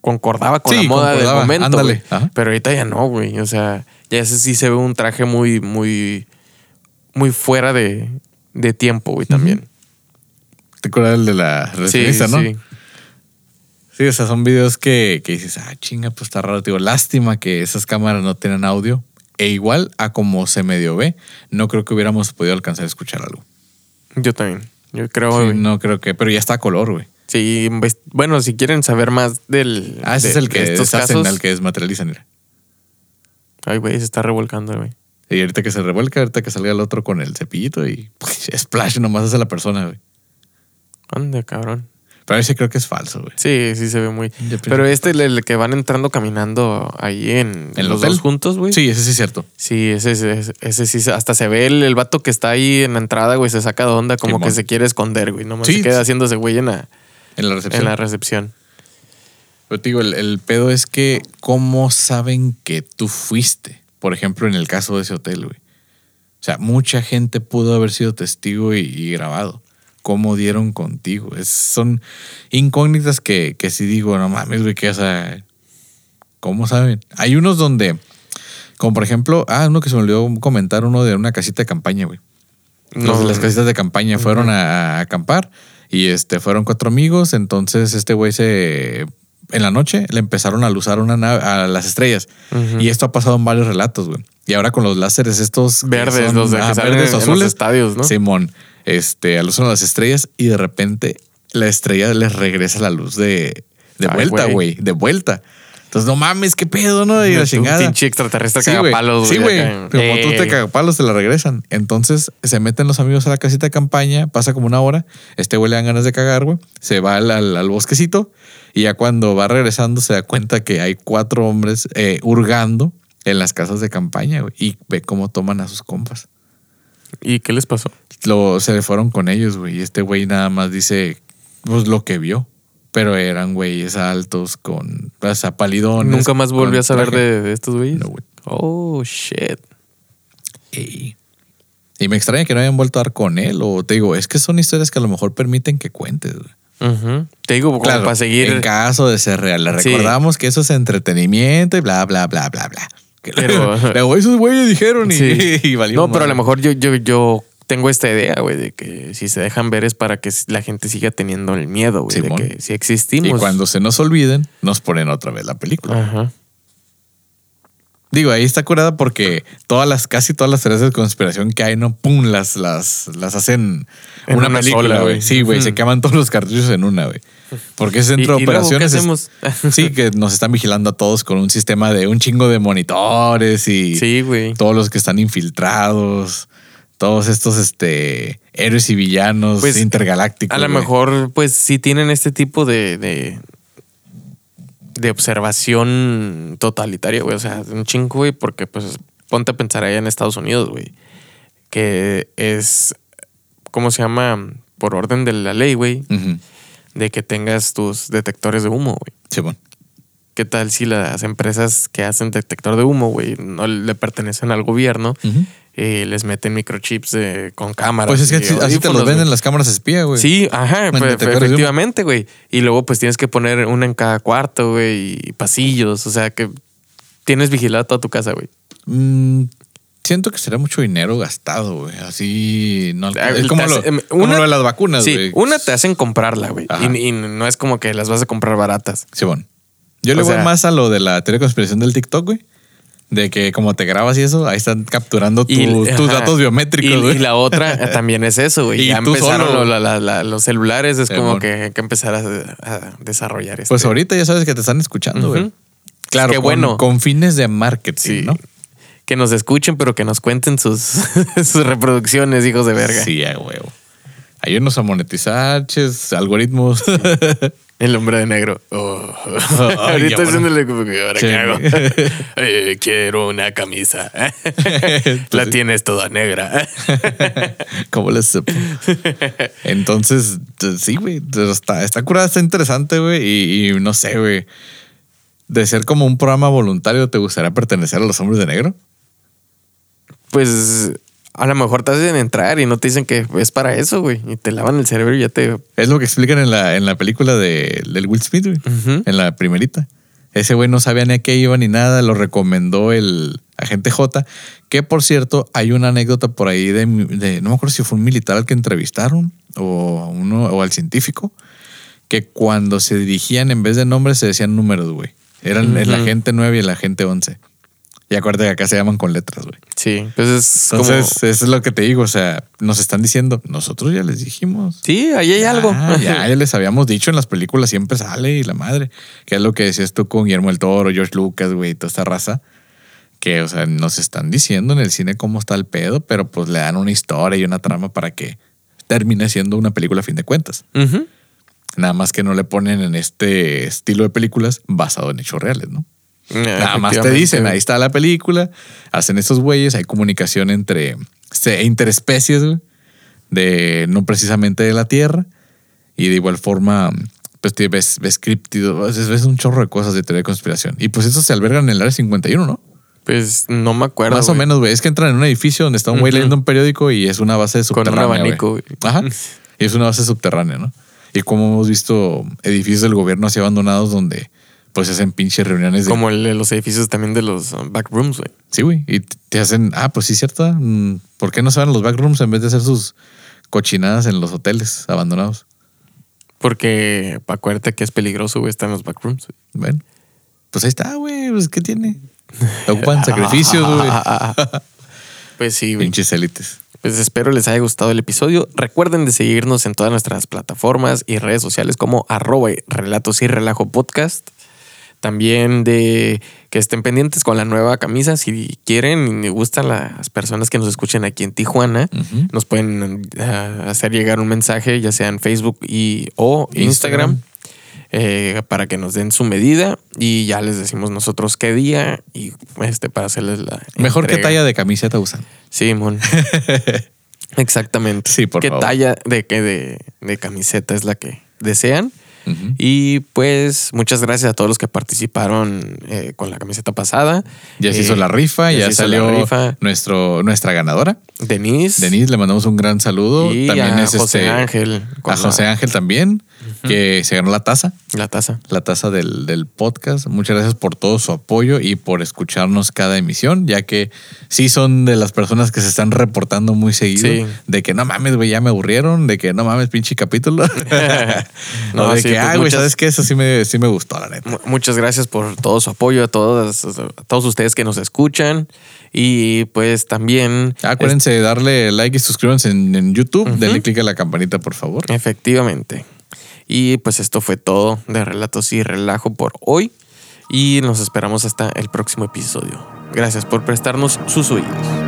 Concordaba con Sí, la moda concordaba, del momento, ándale. Pero ahorita ya no, güey. O sea, ya ese sí se ve un traje muy, muy, muy fuera de, de tiempo, güey, también. ¿Te acuerdas el de la Sí, recepcionista, no? sí. Sí, o sea, son videos que, que dices, ah, chinga, pues está raro. Digo, lástima que esas cámaras no tienen audio. E igual a como se medio ve, no creo que hubiéramos podido alcanzar a escuchar algo. Yo también. Yo creo, Sí, no creo que, pero ya está a color, güey. Sí, bueno, si quieren saber más del. Ah, ese de- es el que estos deshacen, casos. el que desmaterializan. mira. Ay, güey, se está revolcando, güey. Y ahorita que se revuelca, ahorita que salga el otro con el cepillito y pues, splash nomás hace la persona, güey. Anda, cabrón. Pero ese creo que es falso, güey. Sí, sí se ve muy. Pero este, el, el que van entrando caminando ahí en, ¿En el los hotel? dos juntos, güey. Sí, ese sí es cierto. Sí, ese, ese, ese sí, hasta se ve el, el vato que está ahí en la entrada, güey, se saca de onda como que se quiere esconder, güey. Nomás Sí, se queda haciéndose güey en la, En la recepción. en la recepción. Pero te digo, el, el pedo es que, ¿cómo saben que tú fuiste? Por ejemplo, en el caso de ese hotel, güey. O sea, mucha gente pudo haber sido testigo y, y grabado. ¿Cómo dieron contigo? Es- son incógnitas que, que sí digo, no mames, güey, que, o sea, ¿cómo saben? Hay unos donde, como por ejemplo, ah, uno que se me olvidó comentar, uno de una casita de campaña, güey. Los de las casitas de campaña fueron a, a acampar y este fueron cuatro amigos. Entonces, este güey se. En la noche le empezaron a luzar una nave, a las estrellas. Y esto ha pasado en varios relatos, güey. Y ahora con los láseres estos. Verdes, son, los de ah, verdes en- en los azules. estadios, ¿no? Simón. Este, a las estrellas y de repente la estrella les regresa la luz de, de Ay, vuelta, güey. De vuelta. Entonces, no mames, qué pedo, ¿no? Y la Un chingada. pinche extraterrestre Sí, caga güey. Sí, güey. acá. Como tú te Eh, cagapalos, te la regresan. Entonces se meten los amigos a la casita de campaña, pasa como una hora. Este güey le dan ganas de cagar, güey. Se va al, al- al bosquecito y ya cuando va regresando se da cuenta que hay cuatro hombres eh, hurgando en las casas de campaña, güey. Y ve cómo toman a sus compas. ¿Y qué les pasó? Lo, se le fueron con ellos, güey. Y este güey nada más dice, pues lo que vio. Pero eran güeyes altos con, o sea, palidones. ¿Nunca más volví a saber de, de estos güeyes? No, güey. Oh, shit. Y, y me extraña que no hayan vuelto a dar con él. O te digo, es que son historias que a lo mejor permiten que cuentes. güey. Ujú. Te digo, como Claro, para seguir. En caso de ser real. Le Sí. recordamos que eso es entretenimiento y bla, bla, bla, bla, bla. Pero- luego esos güeyes dijeron y, Sí. y valimos No, pero a lo mejor yo, yo, yo tengo esta idea, güey, de que si se dejan ver es para que la gente siga teniendo el miedo, güey, de que si existimos. Y cuando se nos olviden, nos ponen otra vez la película. Ajá. Digo, ahí está curada porque todas las, casi todas las teorías de conspiración que hay, ¿no? Pum, las, las, las hacen En una, una película, güey. Sí, güey, se queman todos los cartuchos en una, güey. Porque ese centro ¿Y- de y luego qué operaciones. es- hacemos? sí, que nos están vigilando a todos con un sistema de un chingo de monitores y Sí, güey. todos los que están infiltrados, todos estos este héroes y villanos Pues, intergalácticos. A lo mejor, pues, sí tienen este tipo de, de, de observación totalitaria, güey. O sea, un chingo, güey, porque, pues, ponte a pensar allá en Estados Unidos, güey. Que es, ¿cómo se llama? Por orden de la ley, güey, Ujú. De que tengas tus detectores de humo, güey. Sí, bueno. ¿Qué tal si las empresas que hacen detector de humo, güey, no le pertenecen al gobierno? Ujú. eh, les meten microchips con cámaras. Pues es que y así, te los venden güey. las cámaras espía, güey. Sí, ajá, pues, efectivamente, güey. Y luego pues tienes que poner una en cada cuarto, güey, y pasillos, o sea que tienes vigilada toda tu casa, güey. Mm, siento que será mucho dinero gastado, güey. Así no Ah, es como lo, em, como una- lo de las vacunas, Sí, güey. una te hacen comprarla, güey. Y, y no es como que las vas a comprar baratas. Sí, bueno. Yo le voy sea- más a lo de la teoría de conspiración del TikTok, güey. De que como te grabas y eso, ahí están capturando tu- Y- tus ajá. datos biométricos, Y, güey. y la otra también es eso, güey. Y Ya tú empezaron solo. lo- la- la- la- los celulares, es como amor. que hay que empezar a, a desarrollar esto. Pues ahorita ya sabes que te están escuchando, güey. Claro, Qué con- bueno. Con, fines de marketing, Sí. ¿no? Que nos escuchen, pero que nos cuenten sus, sus reproducciones, hijos de verga. Sí, a huevo. Ayúdanos a monetizar, ches, algoritmos. El hombre de negro. Oh. Ahorita haciéndole como que ahora Sí. qué hago. Eh, quiero una camisa. Pues La sí. tienes toda negra. ¿Cómo les supo? Entonces, sí, güey. Está, está curada, está interesante, güey. Y, y no sé, güey. De ser como un programa voluntario, ¿te gustaría pertenecer a los hombres de negro? Pues a lo mejor te hacen entrar y no te dicen que es para eso, güey. Y te lavan el cerebro y ya te. Es lo que explican en la, en la película de, del Will Smith, güey. En la primerita. Ese güey no sabía ni a qué iba ni nada, lo recomendó el agente J. Que por cierto, hay una anécdota por ahí de, de- no me acuerdo si fue un militar al que entrevistaron o, uno, o al científico, que cuando se dirigían en vez de nombres se decían números, güey. Eran el Ujú. agente 9 y el agente 11. Y acuérdate que acá se llaman con letras, güey. Sí, pues es Entonces, como. eso es lo que te digo. O sea, nos están diciendo, nosotros ya les dijimos. Sí, ahí hay algo. Ah, ya, ya les habíamos dicho en las películas, siempre sale y la madre. Que es lo que decías tú con Guillermo el Toro, George Lucas, güey, toda esta raza. Que, o sea, nos están diciendo en el cine cómo está el pedo, pero pues le dan una historia y una trama para que termine siendo una película a fin de cuentas. Nada más que no le ponen en este estilo de películas basado en hechos reales, ¿no? Nada más te dicen, ahí está la película, hacen estos güeyes, hay comunicación entre interespecies, de no precisamente de la Tierra, y de igual forma, pues te ves, ves ves, un chorro de cosas de teoría de conspiración. Y pues eso se albergan en el área 51, ¿no? Pues no me acuerdo. Más o menos, güey. Es que entran en un edificio donde está un güey leyendo un periódico y es una base Con un subterránea. abanico, güey. Ajá. Y es una base subterránea, ¿no? Y como hemos visto edificios del gobierno así abandonados donde pues se hacen pinches reuniones de Como el los edificios también de los uh, backrooms, güey. Sí, güey. Y te hacen, ah, pues sí, cierto. mm, ¿Por qué no se van a los backrooms en vez de hacer sus cochinadas en los hoteles abandonados? Porque acuérdate que es peligroso, güey, estar en los backrooms. güey. Bueno, pues ahí está, güey. Pues, ¿qué tiene? Ocupan sacrificios, güey. Pues sí, güey. Pinches élites. Pues espero les haya gustado el episodio. Recuerden de seguirnos en todas nuestras plataformas y redes sociales como arroba relatos y relajo podcast. También de que estén pendientes con la nueva camisa. Si quieren y les gustan las personas que nos escuchen aquí en Tijuana, nos pueden ah, hacer llegar un mensaje, ya sea en Facebook y o Instagram, Instagram. eh, para que nos den su medida y ya les decimos nosotros qué día y este para hacerles la Mejor que entrega. talla de camiseta usan. Sí, mon. Exactamente. Sí, por ¿Qué favor. talla de, qué de, de camiseta es la que desean? Y pues muchas gracias a todos los que participaron eh, con la camiseta pasada. Ya se Eh, hizo la rifa, ya, la salió rifa. Nuestro, nuestra ganadora. Denise. Denise, le mandamos un gran saludo. Y también a es José este, Ángel. A José la- Ángel también. que se ganó la taza. La taza. La taza del, del, podcast. Muchas gracias por todo su apoyo y por escucharnos cada emisión, ya que sí son de las personas que se están reportando muy seguido. De que no mames, güey, ya me aburrieron, de que no mames, pinche capítulo. no, de que, pues ah, güey, ¿sabes qué? Eso sí me, sí me gustó, la neta. Muchas gracias por todo su apoyo, a todos, a todos ustedes que nos escuchan. Y pues también. Acuérdense de darle like y suscríbanse en, YouTube. Denle click a la campanita, por favor. Efectivamente. Y pues esto fue todo de Relatos y Relajo por hoy. Y nos esperamos hasta el próximo episodio. Gracias por prestarnos sus oídos.